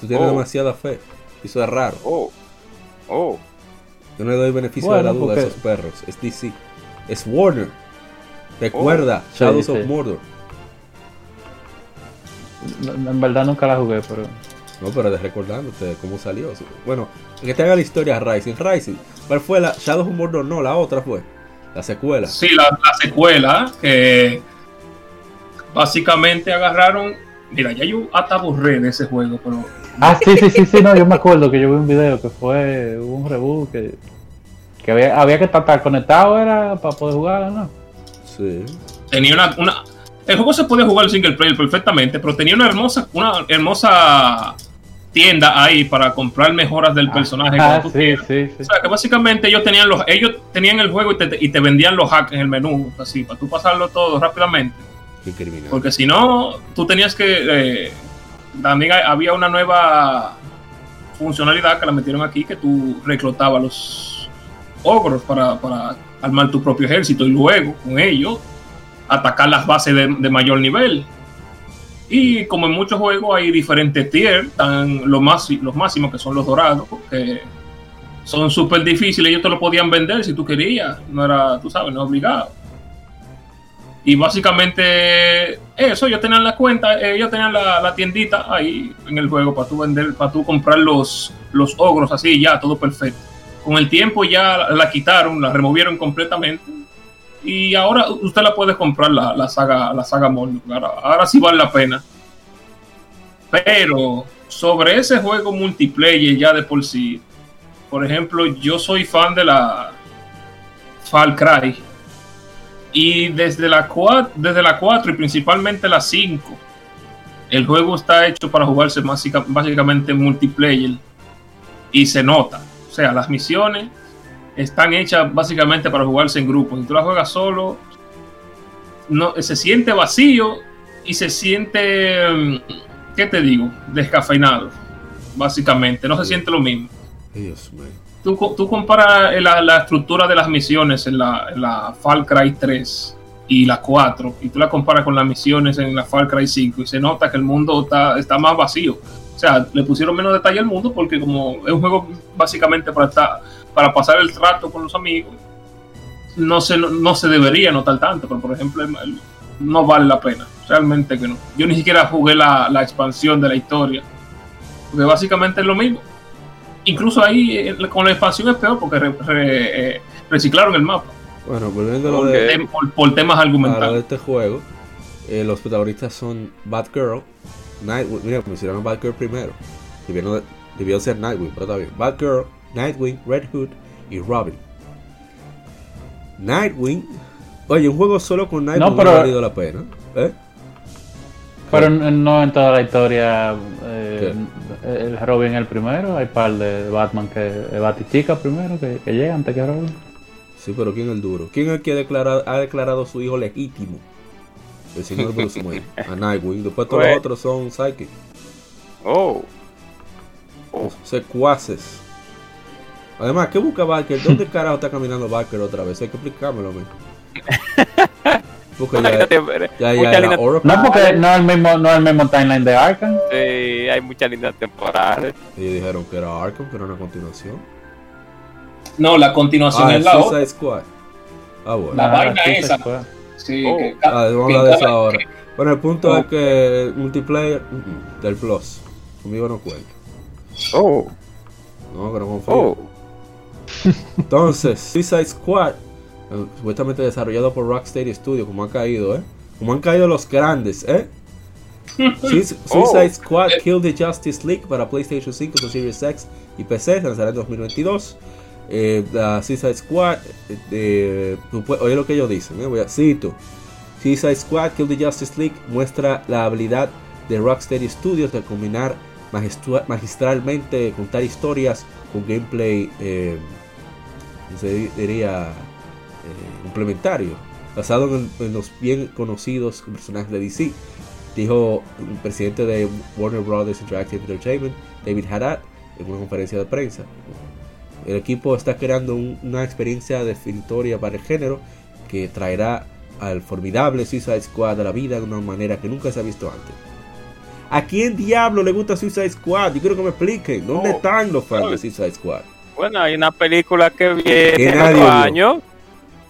Tú tienes Oh. demasiada fe. Y eso es raro. Oh, oh. Yo no le doy beneficio Bueno, de la duda porque- a esos perros. Es DC. Es Warner. Recuerda, Sí, Shadows sí. of Mordor. En en verdad nunca la jugué, pero. No, pero de recordándote cómo salió. Bueno, que te haga la historia Rising. Rising. ¿Cuál fue la? Shadows of Mordor no, la otra fue. La secuela. Sí, la, la secuela, que básicamente agarraron. Mira, ya yo hasta aburré de ese juego, pero Ah, sí, sí, sí, sí, no, yo me acuerdo que yo vi un video que fue hubo un reboot que, que había, había que estar conectado era para poder jugar, ¿no? Sí. tenía una, una- El juego se podía jugar single player perfectamente, pero tenía una hermosa, una hermosa tienda ahí para comprar mejoras del personaje. Ah, cuando tú sí, sí, sí. O sea, que básicamente ellos tenían los, ellos tenían el juego y te, y te vendían los hacks en el menú, así, para tú pasarlo todo rápidamente. Porque si no, tú tenías que. eh, también había una nueva funcionalidad que la metieron aquí que tú reclutabas los ogros para, para armar tu propio ejército y luego con ello atacar las bases de, de mayor nivel. Y como en muchos juegos hay diferentes tiers, están los, más, los máximos que son los dorados, que son súper difíciles, ellos te lo podían vender si tú querías, no era, tú sabes, no obligado. Y básicamente eso, ellos tenían la cuenta, ellos tenían la, la tiendita ahí en el juego para tú vender, para tú comprar los, los ogros así, ya, todo perfecto. Con el tiempo ya la, quitaron, la removieron completamente. Y ahora usted la puede comprar la, saga, la saga. Ahora, sí vale la pena. Pero sobre ese juego multiplayer ya de por sí, por ejemplo, yo soy fan de la Far Cry. Y desde la 4, desde la 4 y principalmente la 5, el juego está hecho para jugarse básica- básicamente en multiplayer. Y se nota. O sea, las misiones están hechas básicamente para jugarse en grupo. Si tú la juegas solo, no, se siente vacío y se siente, mm, ¿qué te digo? Descafeinado. Básicamente, no se siente lo mismo Dios mío. tú, tú comparas eh, la, la estructura de las misiones en la, en la Far Cry 3 y la 4 y tú la comparas con las misiones en la Far Cry 5 y se nota que el mundo está, está más vacío. O sea, le pusieron menos detalle al mundo porque como es un juego básicamente para, estar, para pasar el rato con los amigos, no se, no, se debería notar tanto, pero por ejemplo no vale la pena, realmente que no. Yo ni siquiera jugué la, la expansión de la historia, porque básicamente es lo mismo. Incluso ahí con la expansión es peor porque re- re- eh, reciclaron el mapa Bueno, volviendo a lo de, por, por temas a lo de argumentales. este juego, eh, los protagonistas son Batgirl, Nightwing. Mira, mencionaron Batgirl primero. Debió, debió ser Nightwing, pero está bien. Batgirl, Nightwing, Red Hood y Robin. Nightwing. Oye, un juego solo con Nightwing No, pero- no ha valido la pena. ¿Eh? Pero no en toda la historia eh, el Robin el primero, hay par de Batman que Batichica primero que, que llega antes que Robin. Sí, pero ¿quién es el duro? ¿Quién es el que ha declarado su hijo legítimo? El señor Bruce Wayne. A Nightwing. Después todos los Pues- otros son psychic. Oh. Secuaces. Además, ¿qué busca Barker? ¿Dónde carajo está caminando Barker otra vez? Hay que explicármelo mí. Porque ya, ya, ya Oracle. No porque no es el mismo, no es el mismo timeline de Arkham. Sí, hay muchas líneas temporales. Y dijeron que era Arkham, que era una continuación. No, la continuación Ah, es la otra. Squad. Ah, bueno. La Ajá, vaina sí, se esa. Sí, Oh. que- Ah, vamos a hablar de eso ahora. Bueno, el punto Oh. es que el multiplayer del Plus. Conmigo no cuenta. Oh. No, que no confío. Oh. Entonces, Suicide Squad, eh, supuestamente desarrollado por Rocksteady Studio, como ha caído, ¿eh? Como han caído los grandes, ¿eh? Suic- Suicide Oh. Squad Kill the Justice League para PlayStation 5, Series X y PC, se lanzará en 2022. Eh, la Suicide Squad, eh, eh, oye lo que ellos dicen, ¿eh? Voy a cito. Suicide Squad Kill the Justice League muestra la habilidad de Rocksteady Studios de combinar magistra- magistralmente contar historias con gameplay eh, se di- diría complementario basado en, en los bien conocidos personajes de DC dijo el presidente de Warner Brothers Interactive Entertainment David Haddad en una conferencia de prensa el equipo está creando un- una experiencia definitoria para el género que traerá al formidable Suicide Squad a la vida de una manera que nunca se ha visto antes ¿A quién diablo le gusta Suicide Squad? Yo quiero que me expliquen. ¿Dónde No, están los fans de no. Suicide Squad? Bueno, hay una película que viene vio. año.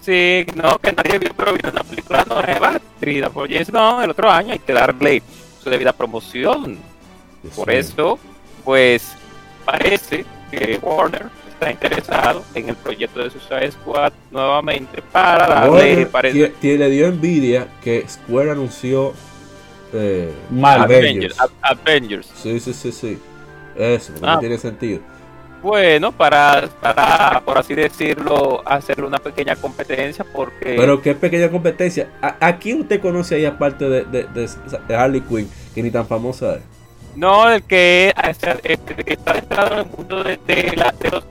Sí, no, que nadie vio, pero viene una película nueva, dirigida por James Gunn el otro año. Hay que darle su debida promoción. Dios Por eso, pues, parece que Warner está interesado en el proyecto de Suicide Squad nuevamente para darle, parece, le dio envidia que Square anunció eh, Mal. Avengers. Avengers. A- Avengers. Sí, sí, sí, sí. Eso, no Ah. tiene sentido. Bueno, para, para, por así decirlo, hacerle una pequeña competencia porque... Pero qué pequeña competencia. ¿A, a quién usted conoce ahí aparte de, de, de- de Harley Quinn, que ni tan famosa es? No, el que, este, que está entrado en el mundo de, de, la- de los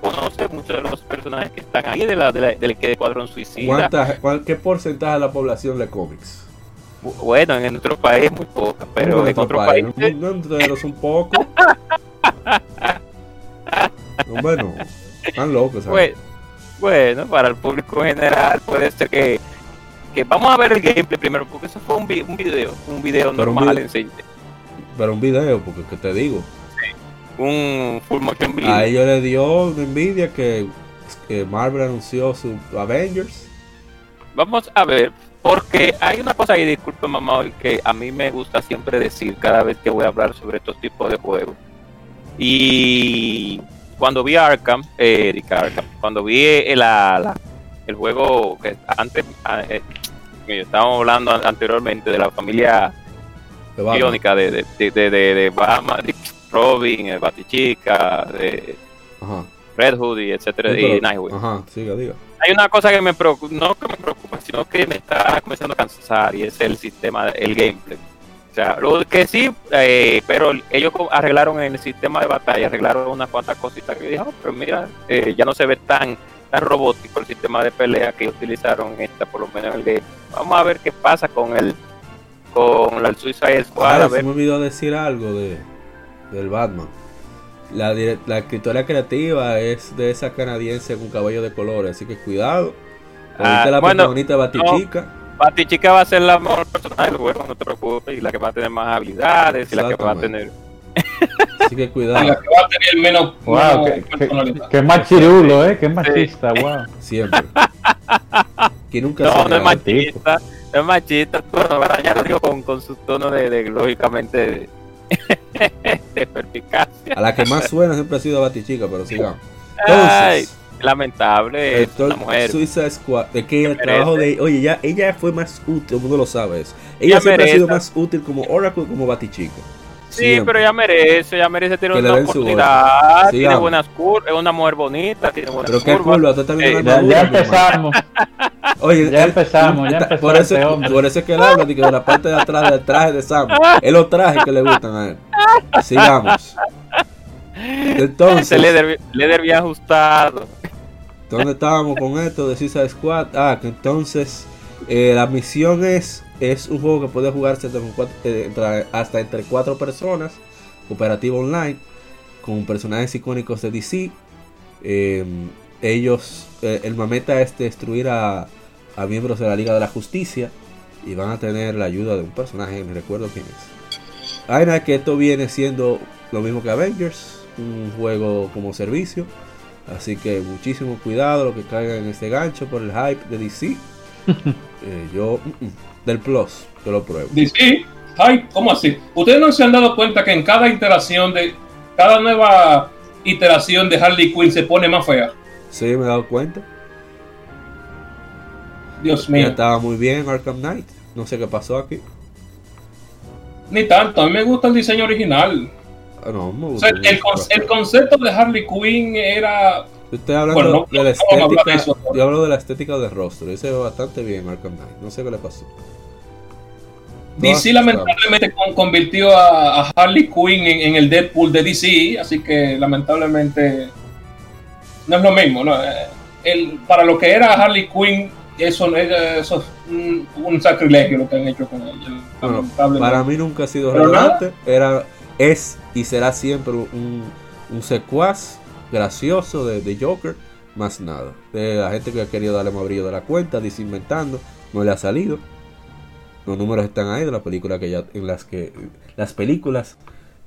conoce muchos de los personajes que están ahí de la, de la- del que de Cuadrón Suicida. ¿Cuánta- cuál- ¿Qué porcentaje de la población lee cómics? Bu- Bueno, en nuestro país muy poca, pero en otro otros país, países No, un poco. No, bueno, están locos, ¿sabes? Bueno, para el público en general puede ser que, que vamos a ver el gameplay primero, porque eso fue un, vi- un video, un video Pero un normal, video- Pero un video, porque que te digo. un full motion video. A ellos le dio una envidia que, que Marvel anunció su Avengers. Vamos a ver, porque hay una cosa ahí, disculpe mamá, que a mí me gusta siempre decir cada vez que voy a hablar sobre estos tipos de juegos. Y cuando vi Arkham, eh, Eric Arkham, cuando vi el, la- la- el juego que antes, ah, eh, que estábamos hablando an- anteriormente de la familia de biónica de, de, de, de, de- de Batman, de Robin, Batichica, de. Red Hood y etcétera, y Nightwing. Ajá, siga, diga. Hay una cosa que me preocupa, no que me preocupa, sino que me está comenzando a cansar y es el sistema, el gameplay. O sea, lo que sí, eh, pero ellos arreglaron el sistema de batalla, arreglaron unas cuantas cositas que dije, "Oh, pero mira, eh, ya no se ve tan tan robótico el sistema de pelea que utilizaron esta, por lo menos en el game. Vamos a ver qué pasa con el con la Suicide Squad, Ahora, a se me olvidó decir algo de del Batman. La, la escritora creativa es de esa canadiense con cabello de colores, así que cuidado. Ahorita Ah, la bueno, protagonista Batichica. Batichica va a ser la mejor personaje del juego, no te preocupes, y la que va a tener más habilidades, y la que va a tener Así que Y cuidado, la que va a tener menos, Wow, menos qué, qué, personalidad. qué machirulo, eh, qué machista, wow. siempre. que nunca No, se no es machista, no es machista, ¿verdad? ya lo digo con, con su tono de, de, lógicamente, de, de. A la que más suena siempre ha sido Batichica, pero sigamos. Ay, Entonces, lamentable, es una entonces mujer. Suicide Squad, de que el merece. trabajo de oye, ya ella fue más útil, todo el mundo lo sabe eso. Ella siempre ha sido merece. más útil como Oracle como Batichica. Sí, Siempre. pero ella merece, ella merece tener Que una oportunidad, tiene buenas curvas, es una mujer bonita, tiene buenas Pero qué curvas. curva, tú estás viendo Eh, Ya, ya empezamos. Oye, Ya él- empezamos, ya empezó por eso, este por eso es que él habla de que de la parte de atrás del traje de Sam. Es los trajes que le gustan a él. Sigamos. Entonces, leather, leather bien ajustado. ¿dónde estábamos con esto de Suicide Squad? Ah, que entonces eh, la misión es es un juego que puede jugarse eh, hasta entre cuatro personas, cooperativo online, con personajes icónicos de DC. Eh, ellos, eh, el mameta es destruir a, a miembros de la Liga de la Justicia y van a tener la ayuda de un personaje, me recuerdo quién es. Hay nada que esto viene siendo lo mismo que Avengers, un juego como servicio. Así que muchísimo cuidado lo que caiga en este gancho por el hype de DC. Eh, yo, mm, mm, del Plus, yo lo pruebo. DC, ay, ¿cómo así? ¿Ustedes no se han dado cuenta que en cada iteración de, cada nueva iteración de Harley Quinn se pone más fea? Sí, me he dado cuenta. Dios Ya mío, estaba muy bien Arkham Knight. No sé qué pasó aquí. ni tanto, a mí me gusta el diseño original. Ah, no, me O gusta sea, el, mucho. con- el concepto de Harley Quinn era Yo Estoy hablando Bueno, no- de la estética. de yo hablo de la estética del rostro. Ese se ve bastante bien Arkham Knight. No sé qué le pasó. DC lamentablemente con- convirtió a, a Harley Quinn en, en el Deadpool de DC, así que lamentablemente no es lo mismo. ¿no? Eh, El, para lo que era Harley Quinn, eso, es- eso es un, un sacrilegio lo que han hecho con ella. Bueno, para mí nunca ha sido relevante. Era, es y será siempre un, un secuaz gracioso de, de Joker. Más nada. De la gente que ha querido darle más brillo de la cuenta, desinventando. No le ha salido. Los números están ahí de las películas que ella, en las que las películas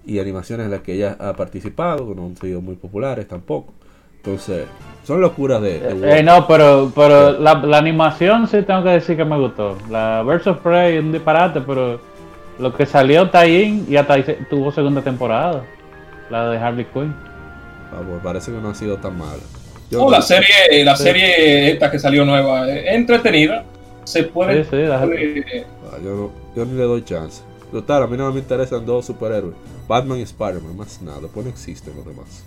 y animaciones en las que ella ha participado, que no han sido muy populares tampoco. Entonces, son locuras de, de Walt. Eh, no, pero, pero la, la animación sí tengo que decir que me gustó. La Birds of Prey es un disparate, pero lo que salió Tie-In y hasta tuvo segunda temporada. La de Harley Quinn. Ah, pues parece que no ha sido tan mala. Yo Oh, no- la serie, la Sí. serie esta que salió nueva, es entretenida. Se puede. Sí, sí, la- puede- Ah, yo, no- yo ni le doy chance. Total, a mí no me interesan dos superhéroes. Batman y Spider-Man, más nada. Después no existen los demás.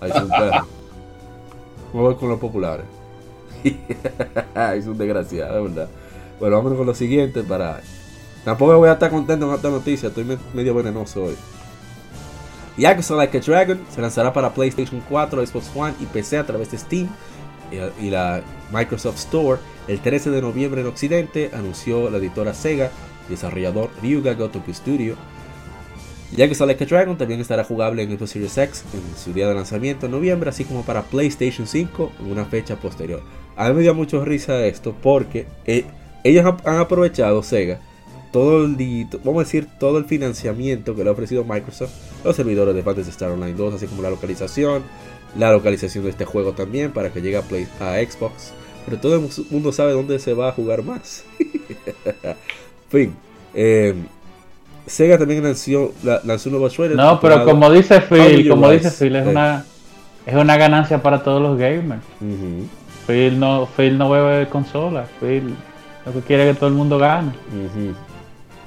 Ahí son perros. Me voy con los populares. es un desgraciado, de verdad. Bueno, vámonos con lo siguiente para... Tampoco voy a estar contento con esta noticia, estoy me- medio venenoso hoy. Yakuza Like a Dragon se lanzará para PlayStation 4, Xbox One y PC a través de Steam y, la Microsoft Store el 13 de noviembre en Occidente, anunció la editora Sega, desarrollador Ryuga Gotoku Studio. Yakuza Like a Dragon también estará jugable en Xbox Series X en su día de lanzamiento en noviembre, así como para PlayStation 5 en una fecha posterior. A mí me dio mucho risa esto porque eh, ellos han aprovechado Sega todo el vamos a decir todo el financiamiento que le ha ofrecido Microsoft los servidores de Fantasy Star Online 2 así como la localización la localización de este juego también para que llegue a, Play, a Xbox pero todo el mundo sabe dónde se va a jugar más fin eh, Sega también lanzó, la- lanzó un nuevo trailer No, pero como dice Phil, como dice Phil, es Eh. una es una ganancia para todos los gamers. Phil no, Phil no bebe consola, Phil lo que quiere es que todo el mundo gane.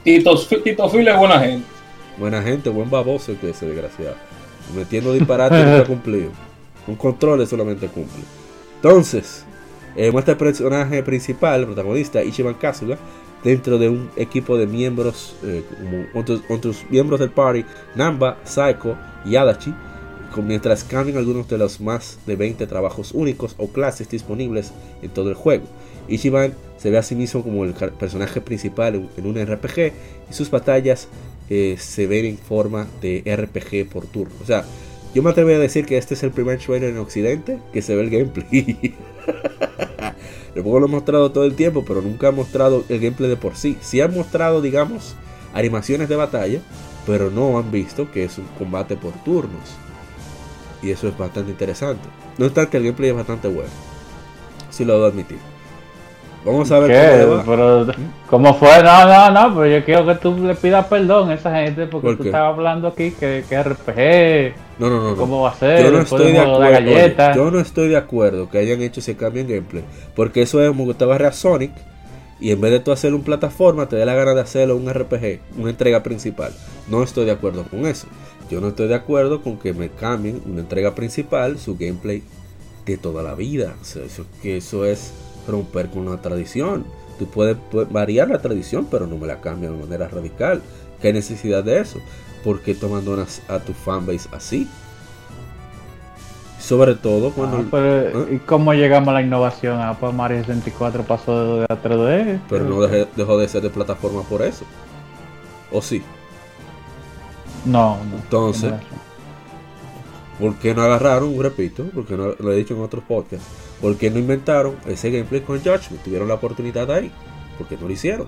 Tito, Tito Phil es buena gente. buena gente buen baboso que ese desgraciado metiendo disparates nunca cumplido un control solamente cumple entonces eh, muestra el personaje principal, el protagonista, Ichiban Kasuga, dentro de un equipo de miembros, eh, como otros, otros miembros del party, Namba, Saiko y Adachi, con- mientras cambian algunos de los más de 20 trabajos únicos o clases disponibles en todo el juego. Ichiban se ve a sí mismo como el personaje principal en, un RPG y sus batallas eh, se ven en forma de RPG por turno. O sea, yo me atrevo a decir que este es el primer trailer en Occidente que se ve el gameplay. El juego lo ha mostrado todo el tiempo, pero nunca ha mostrado el gameplay de por sí. Sí han mostrado, digamos, animaciones de batalla, pero no han visto que es un combate por turnos. Y eso es bastante interesante. No que el gameplay es bastante bueno. Sí lo debo admitir. Vamos a ver cómo. Pero, ¿Cómo fue? No, no, no, pero yo quiero que tú le pidas perdón a esa gente porque ¿Por tú estabas hablando aquí que, que RPG, No, no, no. no. cómo va a ser, Yo no estoy de acuerdo. oye, yo no estoy de acuerdo que hayan hecho ese cambio en gameplay. Porque eso es como que agarre a Sonic y en vez de tú hacer un plataforma, te dé la gana de hacerlo un RPG, una entrega principal. No estoy de acuerdo con eso. Yo no estoy de acuerdo con que me cambien una entrega principal, su gameplay de toda la vida. O sea, eso, que eso es romper con una tradición. Tú puedes, puedes variar la tradición, pero no me la cambian de manera radical. ¿Qué necesidad de eso? ¿Por qué tú abandonas a tu fanbase así? Sobre todo cuando... Ah, pero, ¿Eh? ¿Y cómo llegamos a la innovación? Ah, pues Mario 64 pasó de a 3D. Pero no dejé- dejó de ser de plataforma por eso. ¿O sí? No, no. Entonces-. ¿Por qué no agarraron, repito, porque no, lo he dicho en otros podcasts, por qué no inventaron ese gameplay con Judgment? Tuvieron la oportunidad ahí, porque no lo hicieron.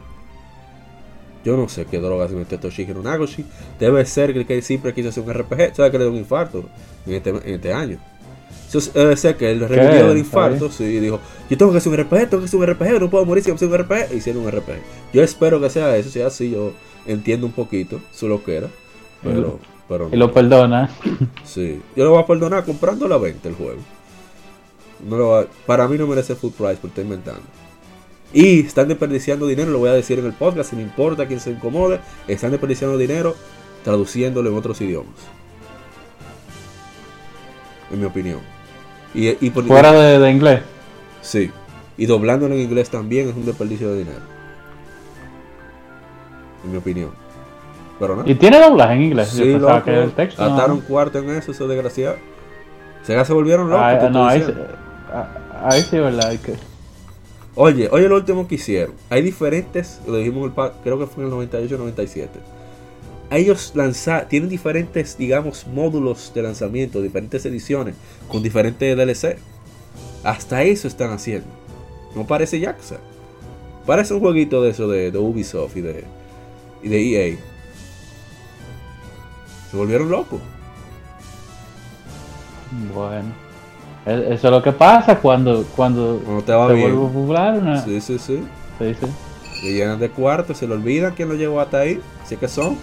Yo no sé qué droga se metió Toshihiro Nagoshi. Debe ser que, que siempre quiso hacer un RPG. ¿Sabes que le dio un infarto en este, en este año? Debe ser que él revivió del ¿Está infarto sí, y dijo: Yo tengo que hacer un RPG, tengo que hacer un RPG, no puedo morir sin hacer un RPG. E hicieron un RPG. Yo espero que sea eso, si así yo entiendo un poquito su loquera. Pero, pero Y lo perdona. Sí, yo lo voy a perdonar comprando la venta el juego. No lo va- para mí no merece full price por estar inventando. Y están desperdiciando dinero, lo voy a decir en el podcast, si me importa quien se incomode, están desperdiciando dinero traduciéndolo en otros idiomas. En mi opinión. Y, y por- Fuera de, de inglés. Sí. Y doblándolo en inglés también es un desperdicio de dinero. En mi opinión. Pero no. Y tiene doblaje en inglés. Sí, Yo loco, que el texto. no. Ataron cuarto en eso, esos desgraciados. Se se volvieron locos. Ah, no, ahí, sí- sí, ¿verdad? Hay que- Oye, oye lo último que hicieron. Hay diferentes, lo dijimos el creo que fue en el 98 97. Ellos lanzar, tienen diferentes, digamos, módulos de lanzamiento, diferentes ediciones, con diferentes DLC. Hasta eso están haciendo. No parece Yakuza. Parece un jueguito de eso de, de Ubisoft y de, y de EA. Se volvieron locos. Bueno. Eso es lo que pasa cuando, cuando Cuando te va se bien. vuelve popular una... Sí, sí, sí. Sí, sí. Le llenan de cuarto, se le olvidan quién lo llevó hasta ahí. Así que son.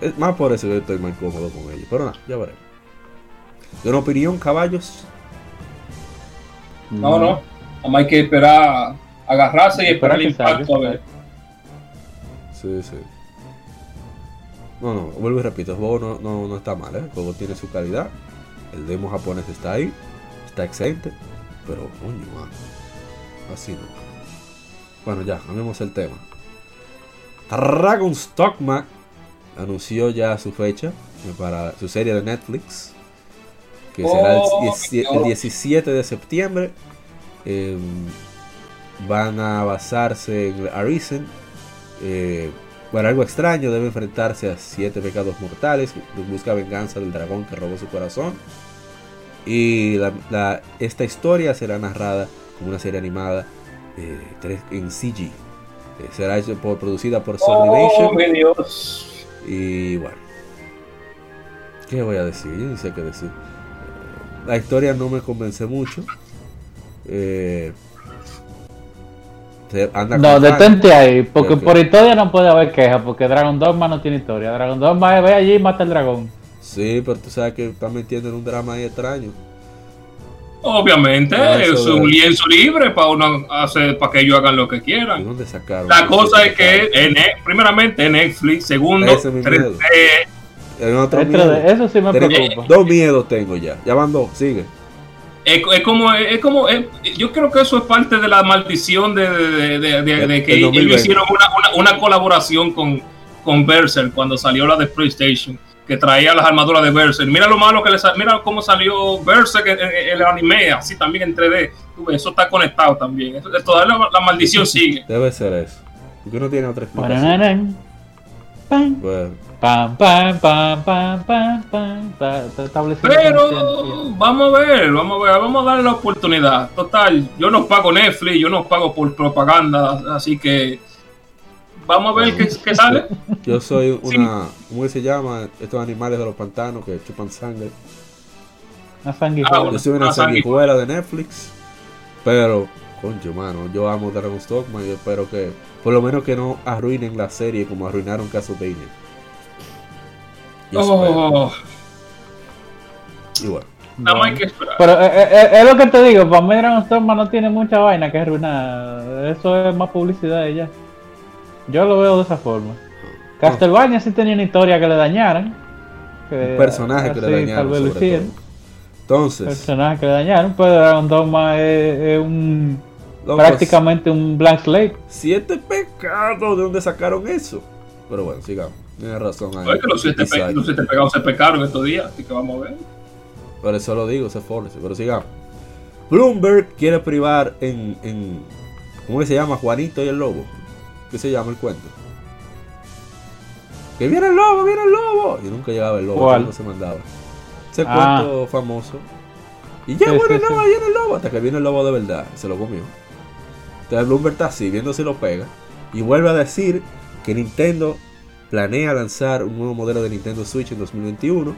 Es más por eso que yo estoy más cómodo con ellos. Pero nada, ya veremos. De una opinión, caballos. No, no. Nada más hay que esperar, agarrarse y Esperar el impacto a ver. Sí, sí. No, no, vuelvo y repito, el juego no, no, no está mal, ¿eh? el juego tiene su calidad. El demo japonés está ahí, está excelente, pero coño, mano, así no. Bueno, ya, cambiemos el tema. Dragon's Dogma anunció ya su fecha para su serie de Netflix, que será el, Oh, 17 el 17 de septiembre. Eh, van a basarse en Arisen, eh, por algo extraño debe enfrentarse a siete pecados mortales, busca venganza del dragón que robó su corazón. Y la- la- esta historia será narrada como una serie animada eh, en CG. Eh, será por, producida por Oh, Sublimation. mi Dios. Y bueno, ¿qué voy a decir? Yo ni sé qué decir. La historia no me convence mucho. Eh, anda No, detente ahí, porque por historia no puede haber queja, porque Dragon Dogma no tiene historia. Dragon Dogma es ve allí y mata al dragón. Sí, pero tú sabes que están metiendo en un drama ahí extraño. Obviamente, es de- un lienzo libre para uno hacer, para que ellos hagan lo que ¿De quieran. dónde sacaron? La cosa es que, en, primeramente, en Netflix, segundo, es tres- eh, En otro miedo. de eso sí me preocupa. Dos miedos tengo ya. Ya van dos, sigue. Es, es como, es como es- yo creo que eso es parte de la maldición de, de- de- de- de que El ellos 2020. hicieron una, una, una colaboración con, con Berserk cuando salió la de PlayStation, que traía las armaduras de Berserk. Mira lo malo que le mira cómo salió Berserk en, en- en el anime, así también en 3D. Tú ves, Eso está conectado también. Eso- todavía la, la maldición sigue. Debe ser eso. Porque no tiene otra explicación. Bueno, pam, pam, pam, pam, pam, pam, Pero vamos a ver, vamos a ver, vamos a darle la oportunidad. Total, yo no pago Netflix, yo no pago por propaganda, así que vamos a ver qué, qué sale. yo soy una. ¿Cómo se llama? Estos animales de los pantanos que chupan sangre. Una sanguijuela. Ah, bueno. Yo soy una Una sanguijuela de Netflix. Pero, concho, mano, yo amo Dragon's Dogma y espero que, por lo menos que no arruinen la serie como arruinaron Castlevania. Espero. Oh, Y bueno, nada más hay que esperar. Pero eh, eh, eh, es lo que te digo, para mí Dragon Dogma no tiene mucha vaina que arruinar. Eso es más publicidad y ya. Yo lo veo de esa forma. Castlevania sí tenía una historia que le dañaran. que un personaje que le dañaron. tal vez sobre todo. Entonces, Personaje que le dañaron, pero Dragon Dogma es, es un prácticamente un blank slate. Siete pecados, ¿de dónde sacaron eso? Pero bueno, sigamos. Tienes razón ahí. Oye, que los siete, pe- Isaac. los siete pegados se pecaron estos días, así que vamos a ver. Por eso lo digo, se force, pero sigamos. Bloomberg quiere privar en, en. ¿Cómo que se llama? Juanito y el lobo. ¿Qué se llama el cuento? Que viene el lobo, viene el lobo. Y nunca llegaba el lobo, ¿Cuál? no se mandaba. Ese Ah. cuento famoso. Y ya bueno, no, sí. viene el lobo. Hasta que viene el lobo de verdad. Se lo comió. Entonces Bloomberg está así, viendo si lo pega. Y vuelve a decir que Nintendo planea lanzar un nuevo modelo de Nintendo Switch en 2021.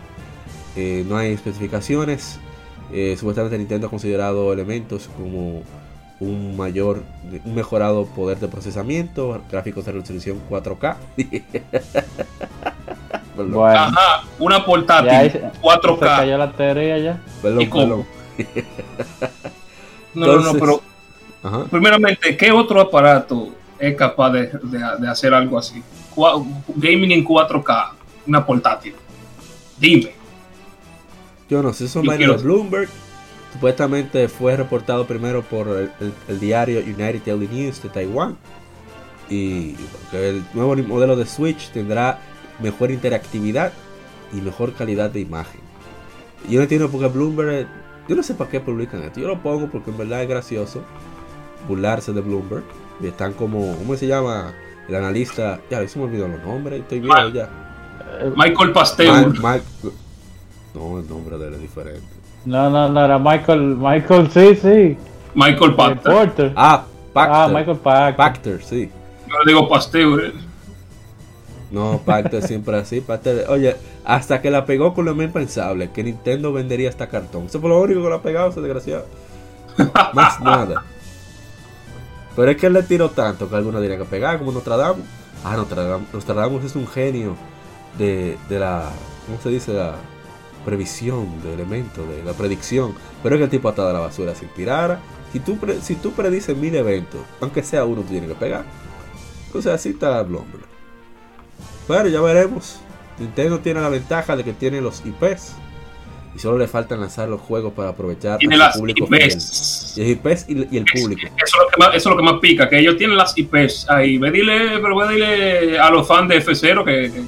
Eh, no hay especificaciones. Eh, supuestamente Nintendo ha considerado elementos como un mayor, un mejorado poder de procesamiento, gráficos de resolución 4K. perdón, Bueno, Ajá, una portátil, ya ahí se, se 4K. cayó la teoría ya. perdón, ¿y cómo? perdón. No, no, no, pero Ajá. primeramente, ¿qué otro aparato es capaz de, de- de hacer algo así? Gaming en 4K, una portátil. Dime. Yo no sé, vainas quiero- de Bloomberg. Supuestamente fue reportado primero por el, el- el diario United Daily News de Taiwán. Y el nuevo modelo de Switch tendrá mejor interactividad y mejor calidad de imagen. Yo no entiendo por qué Bloomberg. Yo no sé para qué publican esto. Yo lo pongo porque en verdad es gracioso burlarse de Bloomberg. Y están como. ¿Cómo se llama? El analista. Ya, se me olvidó los nombres. Estoy viejo ya. Michael Pasteur. Mike- No, el nombre de él es diferente. No, no, no, era Michael, Michael, sí, sí. Michael El Pasteur. Porter. Ah, Pacter. Ah, Michael Pack. Pacter, sí. Yo le digo Pasteur. No, Pacter siempre así. Pacter, oye, hasta que la pegó con lo más impensable, que Nintendo vendería hasta cartón. Eso fue lo único que la ha pegado, ese desgraciado. Más nada. Pero es que él le tiró tanto que algunos dirían que pegar, como Nostradamus. Ah, Nostradamus, Nostradamus es un genio de, de la. ¿Cómo se dice? La previsión de elementos, de la predicción. Pero es que el tipo está de la basura se inspirara. Si tú, pre- si tú predices mil eventos, aunque sea uno, tú tienes que pegar. Entonces así está el hombre. Pero ya veremos. Nintendo tiene la ventaja de que tiene los IPs. Y solo le faltan lanzar los juegos para aprovechar Tiene las público. IPs. Y IPs y, y el público. Eso es, lo que más, eso es lo que más pica, que ellos tienen las IPs ahí. Ve dile, pero ve dile a los fans de F0 que, que,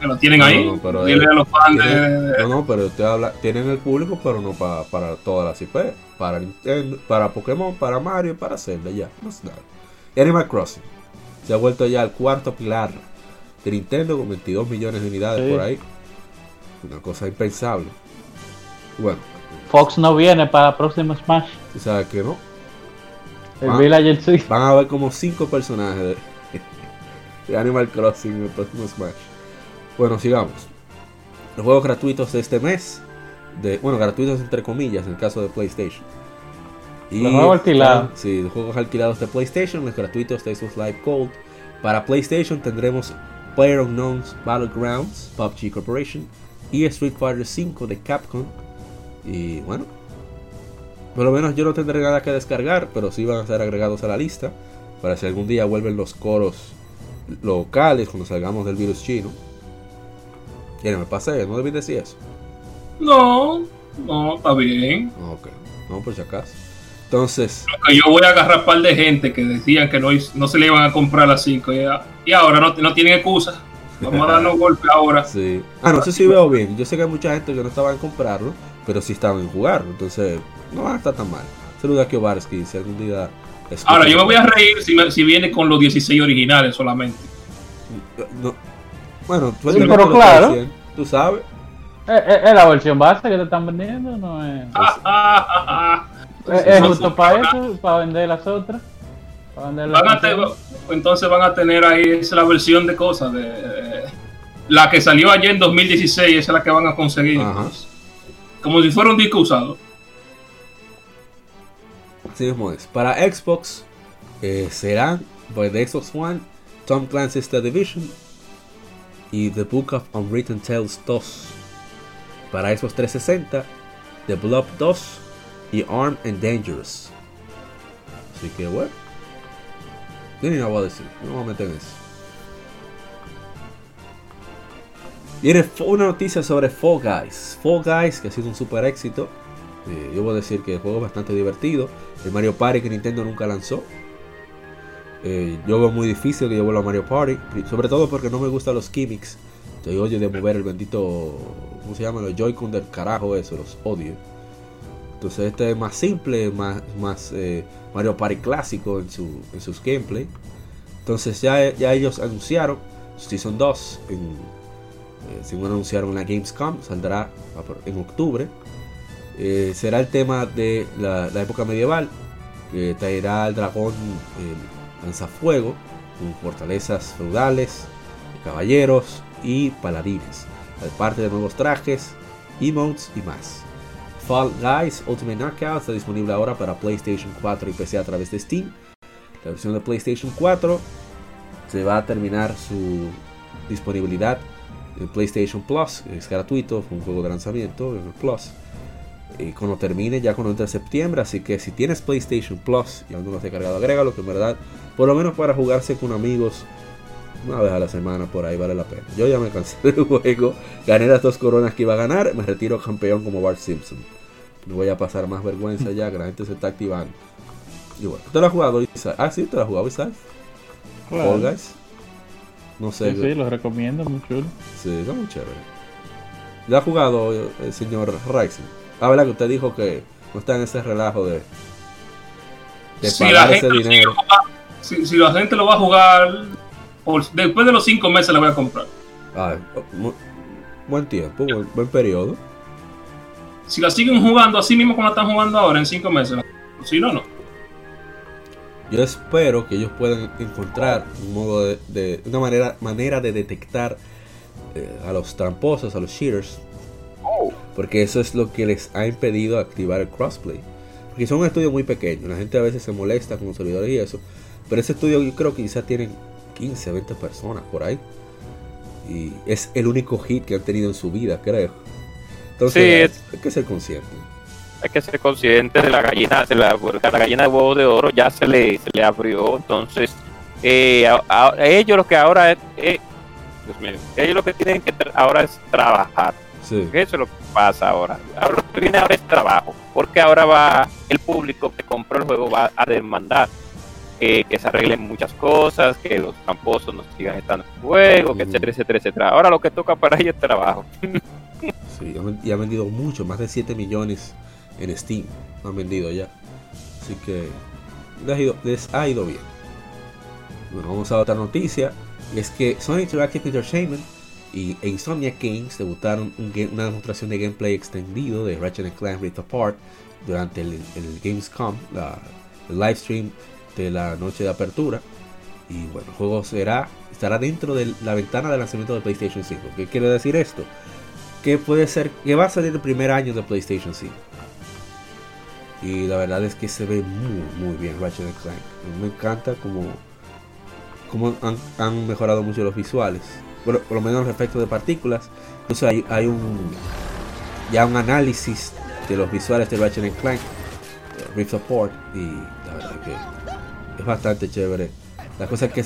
que lo tienen No, ahí. no, pero dile a los fans de, Tienen- de- no, no, pero usted habla, tienen el público, pero no pa- para todas las IP. Para Nintendo, para Pokémon, para Mario y para Zelda, ya, más nada. Y Animal Crossing se ha vuelto ya el cuarto pilar de Nintendo con 22 millones de unidades Sí. por ahí. Una cosa impensable. Bueno, Fox no viene para el próximo Smash. tú sabes que no. El. Villager sí. Van a haber como 5 personajes de, de Animal Crossing en el próximo Smash. Bueno, sigamos. Los juegos gratuitos de este mes. De, bueno, gratuitos entre comillas en el caso de PlayStation. Y Los juegos alquilados. Sí, los juegos alquilados de PlayStation, los gratuitos de Xbox Live Gold. Para PlayStation tendremos PlayerUnknown's Battlegrounds, PUBG Corporation y Street Fighter V de Capcom. Y bueno, por lo menos yo no tendré nada que descargar, pero sí van a ser agregados a la lista. Para si algún día vuelven los coros locales cuando salgamos del virus chino. Ya me pasé, no debí decir eso. No, no, está bien. Ok, no por si acaso. Entonces, yo voy a agarrar un par de gente que decían que no, no se le iban a comprar las 5 y, y ahora no, no tienen excusa. Vamos a darnos golpe ahora. sí. Ah, no sé si veo bien. Yo sé que hay mucha gente que no estaba en comprarlo, pero sí estaban en jugarlo. Entonces, no va a estar tan mal. Saluda a Kiobarski, si algún día. escucha- Ahora, yo me voy a reír si, me- si viene con los 16 originales solamente. No. Bueno, tú, Sí, pero claro. Tú sabes. ¿Es, es- es la versión base que te están vendiendo? No es. Ah, ¿Es, es justo para eso? ¿Para vender las otras? ¿Para vender las Van a te- entonces van a tener ahí esa es la versión de cosas de eh, la que salió ayer en 2016 esa es la que van a conseguir Ajá. Como si fuera un disco usado Así mismo es. Para Xbox eh, serán, pues de Xbox One, Tom Clancy's The Division y The Book of Unwritten Tales 2. Para Xbox 360, The Blob 2 y Armed and Dangerous. Así que bueno. Yo ni voy a decir, no me voy a meter eso. Viene una noticia sobre Fall Guys. Fall Guys, que ha sido un super éxito. Eh, yo voy a decir que el juego es bastante divertido. El Mario Party que Nintendo nunca lanzó. Eh, yo veo muy difícil que yo vuelva a Mario Party. Sobre todo porque no me gustan los gimmicks. Estoy odio de mover el bendito. ¿Cómo se llama? Los Joy-Con del carajo, eso. Los odio. Entonces este es más simple, más, más eh, Mario Party clásico en, su, en sus gameplay. Entonces ya, ya ellos anunciaron Season 2. En, eh, según anunciaron la Gamescom. Saldrá en octubre. Eh, será el tema de la, época medieval. Que traerá al dragón lanzafuego. Con fortalezas feudales, caballeros y paladines. Aparte de nuevos trajes, emotes y más. Fall Guys Ultimate Knockout está disponible ahora para PlayStation 4 y PC a través de Steam. La versión de PlayStation 4 se va a terminar su disponibilidad en PlayStation Plus. Es gratuito, fue un juego de lanzamiento en el Plus. Y cuando termine, ya cuando entre septiembre. Así que si tienes PlayStation Plus y aún no lo has descargado, agrégalo. Que en verdad, por lo menos para jugarse con amigos una vez a la semana, por ahí vale la pena. Yo ya me cansé del juego. Gané las dos coronas que iba a ganar. Me retiro campeón como Bart Simpson. No voy a pasar más vergüenza ya que la gente se está activando. Y bueno, ¿tú lo has jugado, Isaac? Ah, sí, ¿te lo has jugado, Isaac? Fall Guys. No sé. Sí, sí, los recomiendo, muy chulo. Sí, está muy chévere. ¿Ya ha jugado eh, el señor Rising? Ah, verdad que usted dijo que no está en ese relajo de, de si la, pagar ese gente lo sigue dinero. si, si la gente lo va a jugar por- después de los 5 meses la voy a comprar Ah, buen tiempo, buen, buen periodo. si la siguen jugando así mismo como la están jugando ahora en 5 meses si no no Yo espero que ellos puedan encontrar un modo de, de- una manera, manera de detectar eh, a los tramposos, a los cheaters, porque eso es lo que les ha impedido activar el crossplay. Porque son un estudio muy pequeño, la gente a veces se molesta con los servidores y eso, pero ese estudio yo creo que quizás tienen 15, 20 personas por ahí. Y es el único hit que han tenido en su vida, creo. Entonces, Sí, hay que ser consciente. Hay que ser consciente de la gallina, de la, porque la gallina de huevo de oro ya se le, se le abrió, entonces eh, a, a- ellos lo que ahora es, eh, Dios mío, ellos lo que tienen que ahora es trabajar, Sí. eso es lo que pasa ahora, ahora lo que viene ahora es trabajo, porque ahora va el público que compró el juego va a demandar eh, que se arreglen muchas cosas, que los tramposos no sigan estando en juego, que etcétera, etcétera, etcétera. Ahora lo que toca para ellos es trabajo. Sí, y han vendido mucho, más de 7 millones en Steam. Han vendido ya. Así que les ha ido, bien. Bueno, vamos a otra noticia. Y es que Sony Interactive Entertainment y e Insomniac Games debutaron un ga- una demostración de gameplay extendido de Ratchet Clank Rift Apart durante el, el Gamescom, la, el live stream de la noche de apertura. Y bueno, el juego será, estará dentro de la ventana de lanzamiento de PlayStation 5. ¿Qué quiere decir esto? que puede ser que va a salir el primer año de PlayStation 5. Y la verdad es que se ve muy muy bien Ratchet Clank. Me encanta como, como han, han mejorado mucho los visuales. Por, por lo menos los efectos de partículas. Entonces hay, hay un ya un análisis de los visuales de Ratchet Clank eh, Rift Apart y la verdad que es bastante chévere. Las cosas que,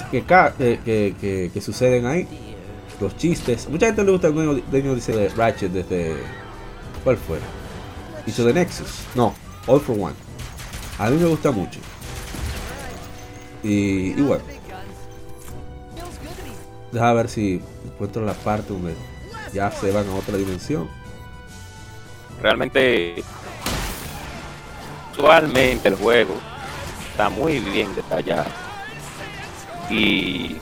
que, que, suceden ahí los chistes. Mucha gente le gusta el diseño de Ratchet desde. ¿Cuál fue? Hizo de Nexus. No, All for One. A mí me gusta mucho. Y, y bueno. Deja ver si encuentro la parte donde ya se van a otra dimensión. realmente visualmente el juego está muy bien detallado y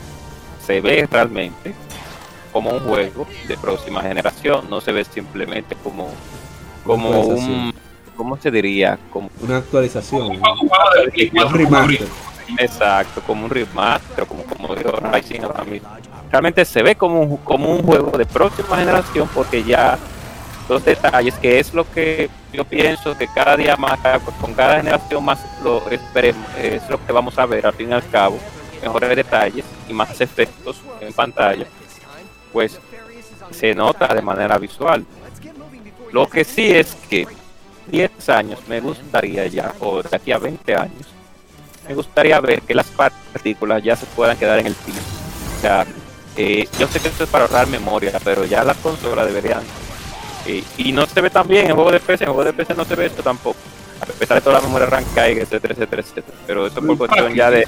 se ve realmente como un juego de próxima generación no se ve simplemente como como un cómo se diría como Una actualización. Un juego de Play Un 4 con remaster. Exacto como un remaster como como dijo Rising ahora mismo realmente se ve como un, como un juego de próxima generación porque ya los detalles que es lo que yo pienso que cada día más con cada generación más lo esperemos es lo que vamos a ver al fin y al cabo. Mejores detalles y más efectos en pantalla pues se nota de manera visual. Lo que sí es que 10 años me gustaría ya o de aquí a 20 años me gustaría ver que las partículas ya se puedan quedar en el piso o sea, eh, yo sé que esto es para ahorrar memoria pero ya las consolas deberían y, y no se ve tan bien en juego de PC, en juego de PC no se ve esto tampoco. A pesar de toda la memoria RAM que hay, etcétera, etcétera, etcétera. Pero eso por cuestión ya de.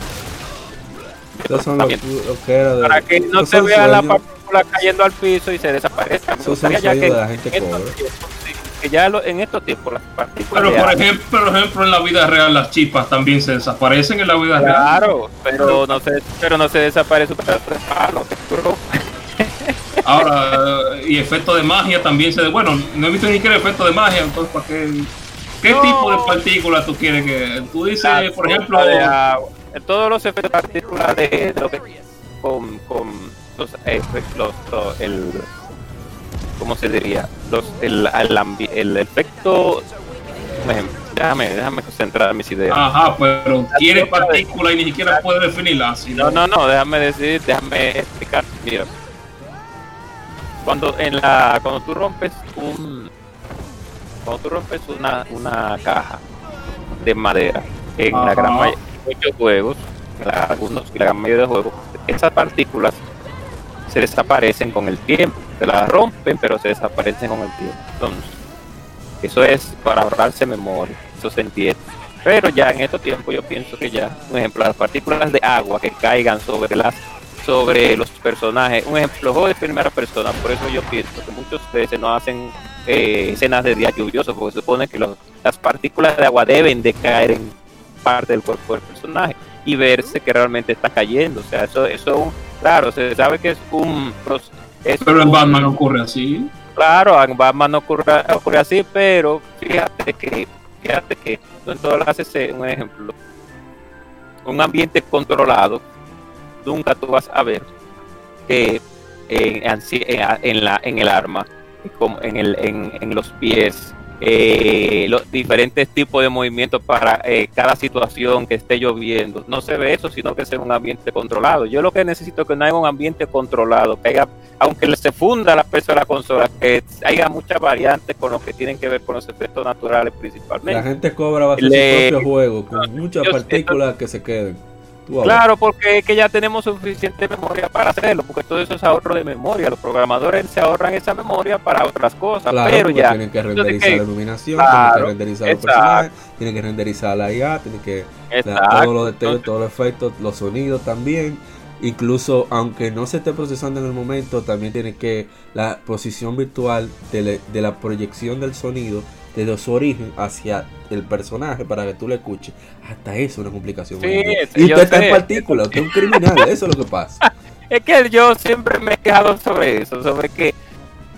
Son lo que era de. Para que no se vea la partícula cayendo al piso y se desaparezca. Me Esos son gustaría ya sueños que, de la gente en estos pobre. Tiempos, sí, que ya lo- en estos tiempos las partículas. Pero de por ejemplo, por ejemplo, en la vida real las chispas también se desaparecen en la vida real. Claro, pero no se, pero no se desaparece palo, bro. Ahora, eh, y efecto de magia también se... Bueno, no he visto ni siquiera efecto de magia, entonces ¿para qué? ¿Qué No. tipo de partículas tú quieres que...? Tú dices, La por ejemplo... de agua. Todos los efectos partículas de, de lo que con, con los, los, los- el cómo se diría los el, el, el efecto déjame déjame concentrar mis ideas. Ajá, pero quiere partículas y ni siquiera puede definirlas. así, no no. no déjame decir déjame explicar mira. Cuando en la cuando tú rompes un cuando tú rompes una, una caja de madera en la gran mayoría de muchos juegos en la- algunos la gran mayoría de juegos esas partículas se desaparecen con el tiempo se las rompen pero se desaparecen con el tiempo. Entonces eso es para ahorrarse memoria eso se entiende. Pero ya en estos tiempos yo pienso que ya por ejemplo las partículas de agua que caigan sobre las sobre los personajes un ejemplo juego de primera persona por eso yo pienso que muchas veces no hacen eh, escenas de día lluvioso porque supone que las partículas de agua deben de caer en parte del cuerpo del personaje y verse que realmente está cayendo o sea eso eso claro se sabe que es un pros- Pero en Batman ocurre así. Claro, en Batman no ocurre, ocurre así, pero fíjate que, fíjate que en todas las escenas, un ejemplo, un ambiente controlado, nunca tú vas a ver que en, en, en la, en el arma, como en, el, en, en los pies, eh, los diferentes tipos de movimientos para eh, cada situación que esté lloviendo. No se ve eso, sino que sea un ambiente controlado. Yo lo que necesito es que no haya un ambiente controlado, que haya, aunque se funda la peso de la consola, que haya muchas variantes con lo que tienen que ver con los efectos naturales principalmente. La gente cobra su propio juego con muchas partículas que se queden. Claro, porque es que ya tenemos suficiente memoria para hacerlo, porque todo eso es ahorro de memoria. Los programadores se ahorran esa memoria para otras cosas, pero ya. Tienen que renderizar la iluminación, tienen que renderizar los personajes, tienen que renderizar la IA, tienen que. todos los detalles, todos los efectos, los sonidos también. Incluso, aunque no se esté procesando en el momento, también tiene que la posición virtual de la proyección del sonido desde su origen hacia el personaje para que tú le escuches, hasta eso es una complicación. y usted está en partícula, usted es un criminal, eso es lo que pasa. Es que yo siempre me he quejado sobre eso, sobre que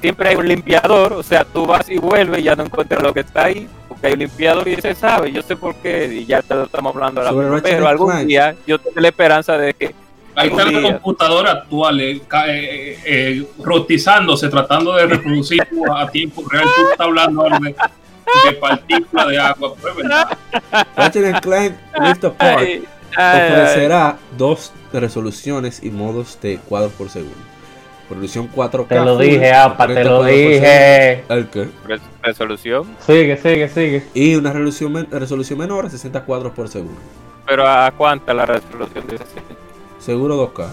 siempre hay un limpiador, o sea, tú vas y vuelves y ya no encuentras lo que está ahí, porque hay un limpiador y se sabe, yo sé por qué, y ya te lo estamos hablando ahora, pero algún día yo tengo la esperanza de que Ahí está la computadora actual eh, eh, eh, rotizándose, tratando de reproducir a tiempo real. Tú estás hablando de, de partícula de agua, pues verdad. Ratchet Clank Rift Apart ofrecerá dos resoluciones y modos de cuadros por segundo. Resolución 4K. Te lo dije, apa, te lo dije. ¿El qué? Resolución. Sigue, sigue, sigue. Y una resolución, resolución menor a 60 cuadros por segundo. ¿Pero a cuánta la resolución de 60? Seguro 2K.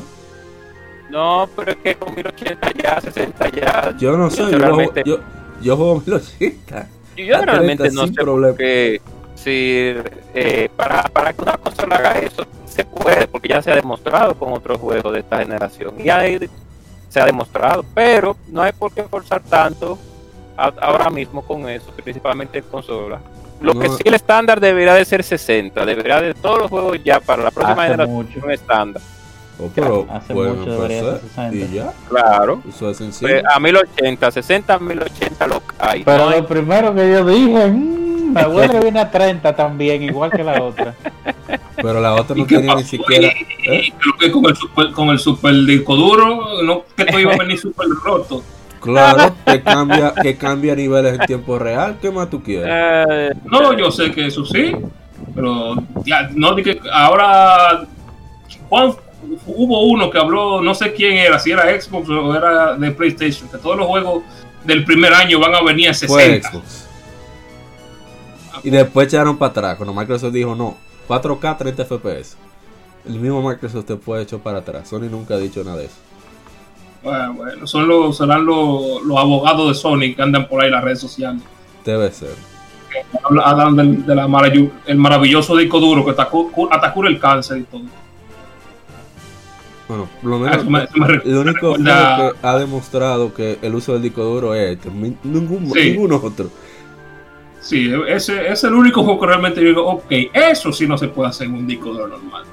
No, pero es que con 1080 ya, 60 ya. Yo no sé, yo, realmente... yo, yo, juego 1080. Yo realmente no sé problema. Porque si eh, para, para que una consola haga eso se puede, porque ya se ha demostrado con otros juegos de esta generación. Ya se ha demostrado, pero no hay por qué forzar tanto ahora mismo con eso, principalmente en consola. Lo que sí el estándar debería de ser 60, debería de todos los juegos ya para la próxima generación un estándar. Oh, pero Hace mucho debería ser Y ya. Claro. Eso es sencillo. Pues, a 1080, 60 1080 lo hay. Pero lo primero que yo dije, mmm, me huele viene a 30 también, igual que la otra. Pero la otra no tenía ni siquiera. ¿eh? Creo que con el super, con el super disco duro, no que todo iba a venir super roto. Claro, que cambia, que cambia niveles en tiempo real. ¿Qué más tú quieres? Eh, no, yo sé que eso sí, pero ya, no que ahora Juan, hubo uno que habló, no sé quién era, si era Xbox o era de PlayStation, que todos los juegos del primer año van a venir a 60. Xbox. Y después echaron para atrás, cuando Microsoft dijo no, 4K 30 FPS. El mismo Microsoft te puede echar para atrás. Sony nunca ha dicho nada de eso. Bueno, bueno son los, serán los, los abogados de Sony que andan por ahí en las redes sociales. Debe ser. Hablan del de la el maravilloso disco duro que atacó, atacó el cáncer y todo. Bueno, lo menos, lo único que ha demostrado que el uso del disco duro es este, ningún, ninguno otro. Sí, ese es el único juego que realmente yo digo, ok, eso sí no se puede hacer en un disco duro normal.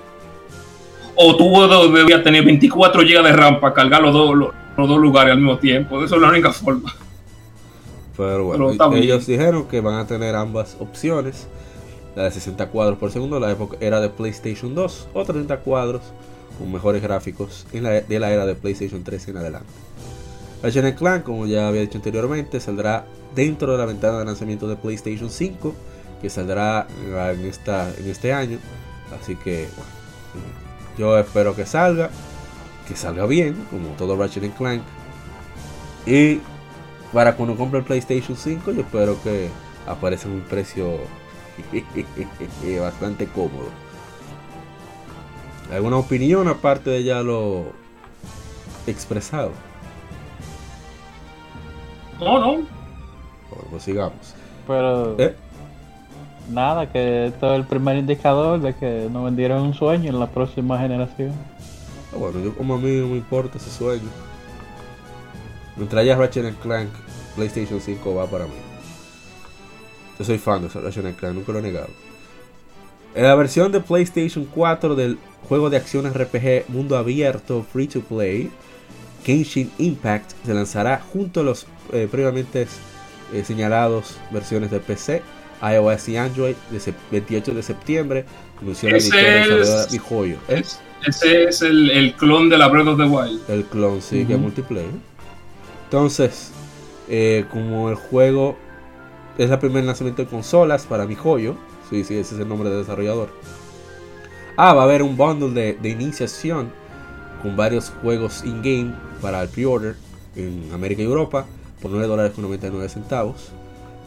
O tú debías tener 24 GB de RAM para cargar los dos, los, dos lugares al mismo tiempo. Eso es la única forma. Pero bueno, ellos dijeron que van a tener ambas opciones. La de 60 cuadros por segundo, la época era de PlayStation 2 o 30 cuadros con mejores gráficos en la, de la era de PlayStation 3 en adelante. Ratchet Clank, como ya había dicho anteriormente, saldrá dentro de la ventana de lanzamiento de PlayStation 5, que saldrá en, esta, en este año. Así que, bueno, yo espero que salga, que salga bien, como todo Ratchet Clank. Y para cuando compre el PlayStation 5, yo espero que aparezca en un precio bastante cómodo. ¿Alguna opinión aparte de ya lo expresado? No, no. Bueno, pues sigamos. Pero. ¿Eh? Nada, que esto es el primer indicador de que nos vendieron un sueño en la próxima generación. Ah, bueno, yo como a mí no me importa ese sueño. Mientras haya Ratchet Clank, PlayStation 5 va para mí. Yo soy fan de Ratchet Clank, nunca lo he negado. En la versión de PlayStation 4 del juego de acción RPG mundo abierto free to play, Genshin Impact se lanzará junto a los eh, previamente eh, señalados versiones de PC iOS y Android de sep- 28 de septiembre. Editora MiHoYo. ¿eh? Es- ese es el, el clon de la Breath of the Wild. El clon sí, que es Ujú. multiplayer. Entonces, eh, como el juego es el primer lanzamiento de consolas para mi joyo, sí, sí, ese es el nombre del desarrollador. Ah, va a haber un bundle de, de iniciación con varios juegos in-game para el pre-order en América y Europa por 9 dólares con 99 centavos.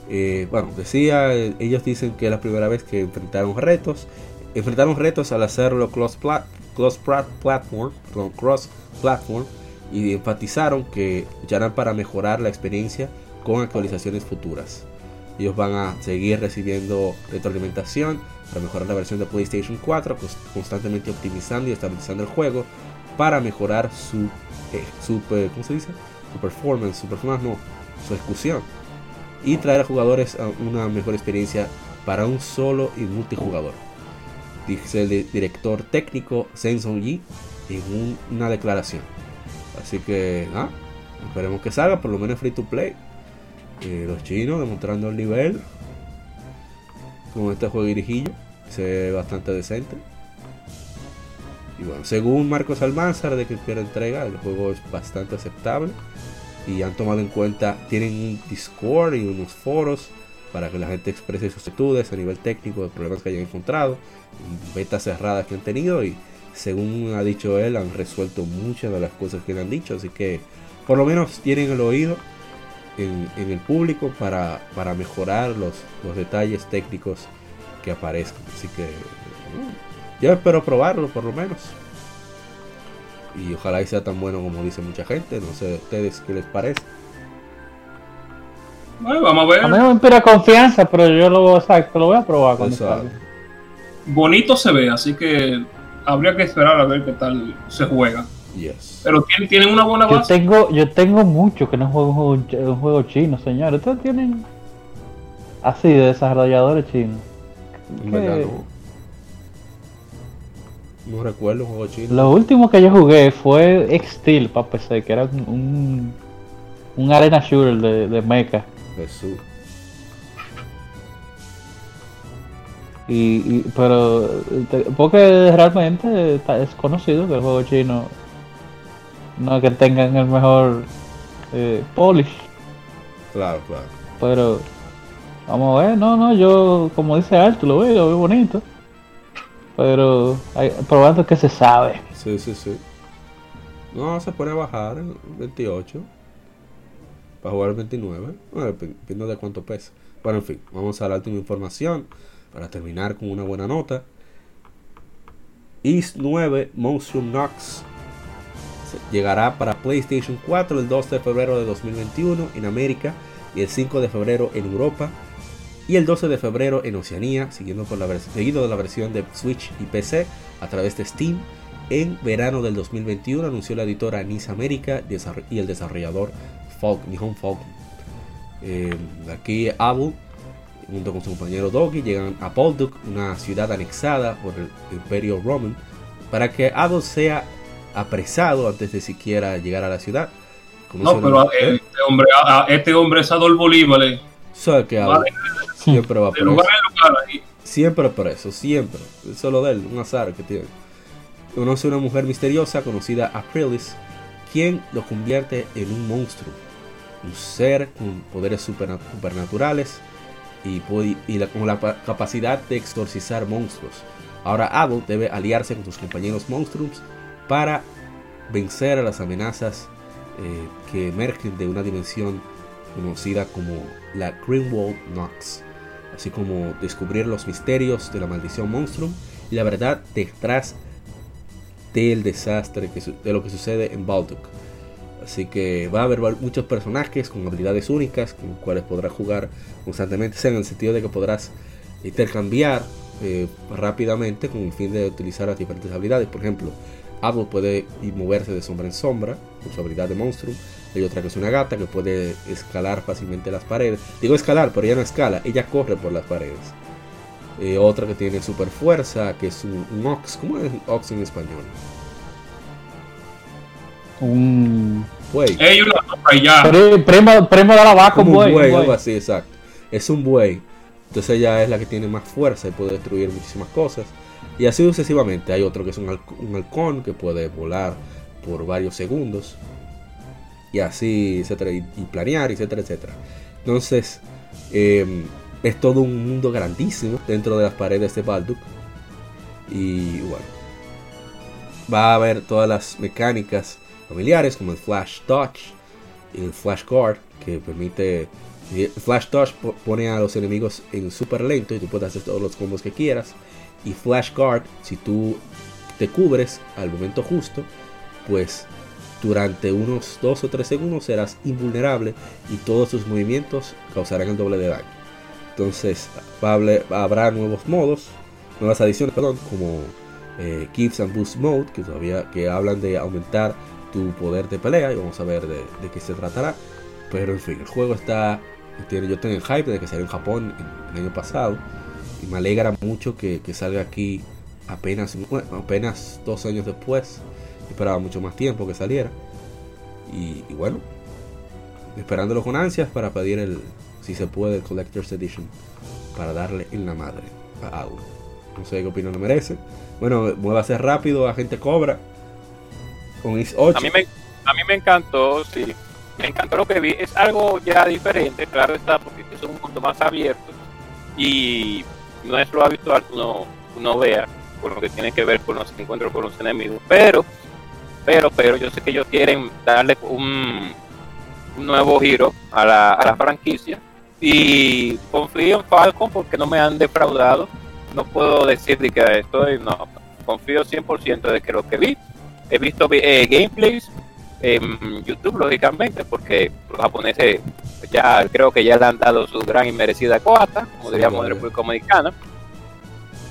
Eh, bueno, decía, eh, ellos dicen que es la primera vez que enfrentaron retos. Enfrentaron retos al hacerlo cross, plat- cross plat- platform, cross platform y enfatizaron que lucharán para mejorar la experiencia con actualizaciones futuras. Ellos van a seguir recibiendo retroalimentación para mejorar la versión de PlayStation 4, cons- constantemente optimizando y estabilizando el juego para mejorar su, eh, eh, ¿cómo se dice? su performance, su performance su ejecución y traer a jugadores una mejor experiencia para un solo y multijugador. Dice el di- director técnico Sensong Yi en un- una declaración. Así que, ah, esperemos que salga, por lo menos free to play. Eh, los chinos demostrando el nivel con este juego dirijillo, se ve bastante decente. Y bueno, según Marcos Almanzar de que quiere entrega, el juego es bastante aceptable. Y han tomado en cuenta, tienen un Discord y unos foros para que la gente exprese sus actitudes a nivel técnico de problemas que hayan encontrado, betas cerradas que han tenido. Y según ha dicho él han resuelto muchas de las cosas que le han dicho, así que por lo menos tienen el oído en, en el público para, para mejorar los, los detalles técnicos que aparezcan, así que mm, yo espero probarlo por lo menos. Y ojalá y sea tan bueno como dice mucha gente. No sé a ustedes qué les parece. Bueno, vamos a ver. A mí no me inspira confianza, pero yo lo, exacto, lo voy a probar cuando Eso, salga. Bonito se ve, así que habría que esperar a ver qué tal se juega. Yes. Pero tienen, tienen una buena Yo base. tengo, yo tengo mucho que no juego un juego, un juego chino, señores. Ustedes tienen así de desarrolladores chinos. No. No recuerdo un juego chino. Lo último que yo jugué fue X-Steel para PC, que era un, un, arena shooter de, de mecha. Jesús. Y, y- pero te- porque realmente es conocido que el juego chino no es que tengan el mejor eh, polish, Claro, claro. pero vamos a ver, no, no, yo como dice Alto lo veo, lo veo bonito, pero hay- probando que se sabe. Sí, sí, sí. No, se a bajar en 28. Para jugar el 29. Bueno, dep- dependiendo de cuánto pesa. Bueno, en fin, vamos a la última información. Para terminar con una buena nota. East 9 Monstrum Nox se- llegará para PlayStation 4 el 2 de febrero de 2021 en América y el 5 de febrero en Europa y el 12 de febrero en Oceanía, siguiendo por la seguido de la versión de Switch y PC a través de Steam. En verano del 2021 anunció la editora Nice América y el desarrollador Falk, Nihon Falcon. Eh, aquí Apple, junto con su compañero Doggy, llegan a Polduk, una ciudad anexada por el Imperio Roman, para que Apple sea apresado antes de siquiera llegar a la ciudad. No, pero eh, este hombre, a- a- este hombre es Adolfo Bolívar. eh. Sabe Vale, siempre va preso. lugar en lugar ahí. Siempre preso, siempre. Solo de él, un azar que tiene. Conoce una mujer misteriosa conocida Aprilis, quien lo convierte en un monstruo. Un ser con poderes superna- supernaturales y, puede- y la- con la pa- capacidad de exorcizar monstruos. Ahora Abel debe aliarse con sus compañeros monstruos para vencer a las amenazas eh, que emergen de una dimensión conocida como la Greenwald Nox así como descubrir los misterios de la maldición monstrum y la verdad detrás del desastre que de lo que sucede en Balduk. Así que va a haber muchos personajes con habilidades únicas con los cuales podrás jugar constantemente, en el sentido de que podrás intercambiar eh, rápidamente con el fin de utilizar las diferentes habilidades. Por ejemplo, Apple puede ir moverse de sombra en sombra con su habilidad de monstruo. Hay otra que es una gata que puede escalar fácilmente las paredes. Digo escalar, pero ella no escala, ella corre por las paredes. Eh, otra que tiene super fuerza, que es un, un ox. ¿Cómo es ox en español? Un Buey. Ey, una ya. Primo, primo de la vaca, un buey, un buey. algo así, exacto. Es un buey. Entonces ella es la que tiene más fuerza y puede destruir muchísimas cosas. Y así sucesivamente. Hay otro que es un, un halcón que puede volar por varios segundos. Y así, etcétera. Y, planear, etcétera, etcétera. Entonces, eh, es todo un mundo grandísimo dentro de las paredes de Balduc. Y bueno, va a haber todas las mecánicas familiares como el Flash Touch y el Flash Guard que permite. El Flash Touch po- pone a los enemigos en super lento y tú puedes hacer todos los combos que quieras. Y Flash Guard, si tú te cubres al momento justo, pues durante unos 2 o 3 segundos serás invulnerable y todos tus movimientos causarán el doble de daño. Entonces habrá nuevos modos, nuevas adiciones, perdón, como eh, and Boost Mode, que todavía que hablan de aumentar tu poder de pelea y vamos a ver de, qué se tratará. Pero en fin, el juego está, yo tengo el hype de que salió en Japón el año pasado y me alegra mucho que, que salga aquí apenas, bueno, apenas dos años después. Esperaba mucho más tiempo que saliera. Y, bueno, esperándolo con ansias para pedir el, si se puede, el Collector's Edition para darle en la madre a algo. No sé qué opinión le merece. Bueno, muévase rápido, agente cobra. Con Is 8. A mí me, a mí me encantó, sí. Me encantó lo que vi. Es algo ya diferente, claro está, porque es un mundo más abierto y no es lo habitual que uno, vea con lo que tiene que ver con los encuentros con los enemigos. Pero, pero, pero, yo sé que ellos quieren darle un, un nuevo giro a la, a la franquicia y confío en Falcon porque no me han defraudado. No puedo decir de que estoy, no, confío 100% de que lo que vi, he visto eh, gameplays en YouTube, lógicamente, porque los japoneses ya creo que ya le han dado su gran y merecida cuota, como Sí, diríamos en. República Dominicana,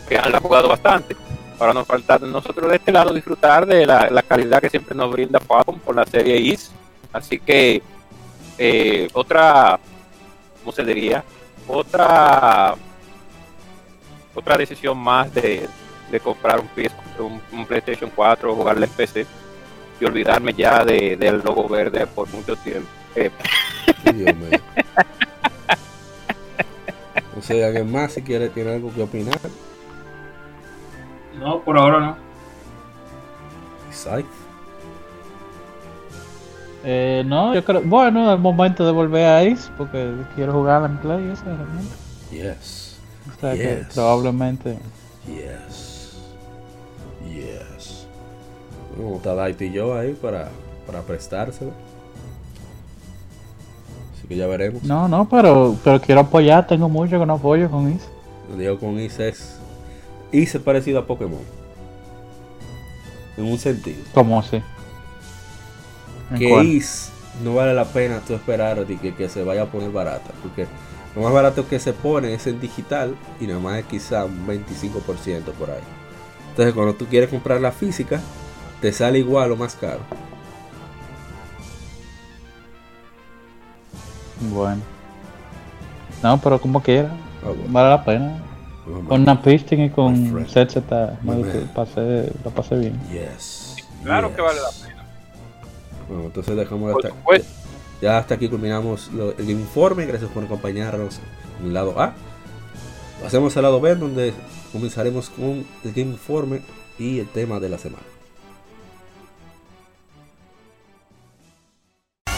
que han jugado bastante. Ahora nos falta de nosotros de este lado disfrutar de la, la calidad que siempre nos brinda Falcon por la serie IS. Así que eh, otra, ¿cómo se diría? Otra otra decisión más de, de comprar un, PS un, un PlayStation 4 o jugarle en PC y olvidarme ya de, del logo verde por mucho tiempo. Eh, Dios mío. No sé, alguien más si quiere tiene algo que opinar. No, por ahora no. Scythe. Eh, no, yo creo. Bueno, es el momento de volver a Ace porque quiero jugar en Play. Esa, realmente. Yes. O sea que Yes. probablemente. Yes. Yes. Está Daito y yo ahí para, para prestárselo. Así que ya veremos. No, no, pero, pero quiero apoyar. Tengo mucho que no apoyo con. Lo digo con Is es. Is es parecido a Pokémon. En un sentido. ¿Cómo así? ¿En que cuál? Is no vale la pena tú esperar de que, que se vaya a poner barata. Porque lo más barato que se pone es en digital y nada más es quizá un 25% por ahí. Entonces cuando tú quieres comprar la física, te sale igual o más caro. Bueno. No, pero como quiera. Bueno. Vale la pena. Vamos, Con Napisting y con man. pasé, lo pasé bien. Yes. claro yes. que vale la pena. Bueno, entonces dejamos hasta, supuesto. ya hasta aquí culminamos lo- el informe. Gracias por acompañarnos en el lado A. Pasemos al lado B, donde comenzaremos con el Game Informe y el tema de la semana.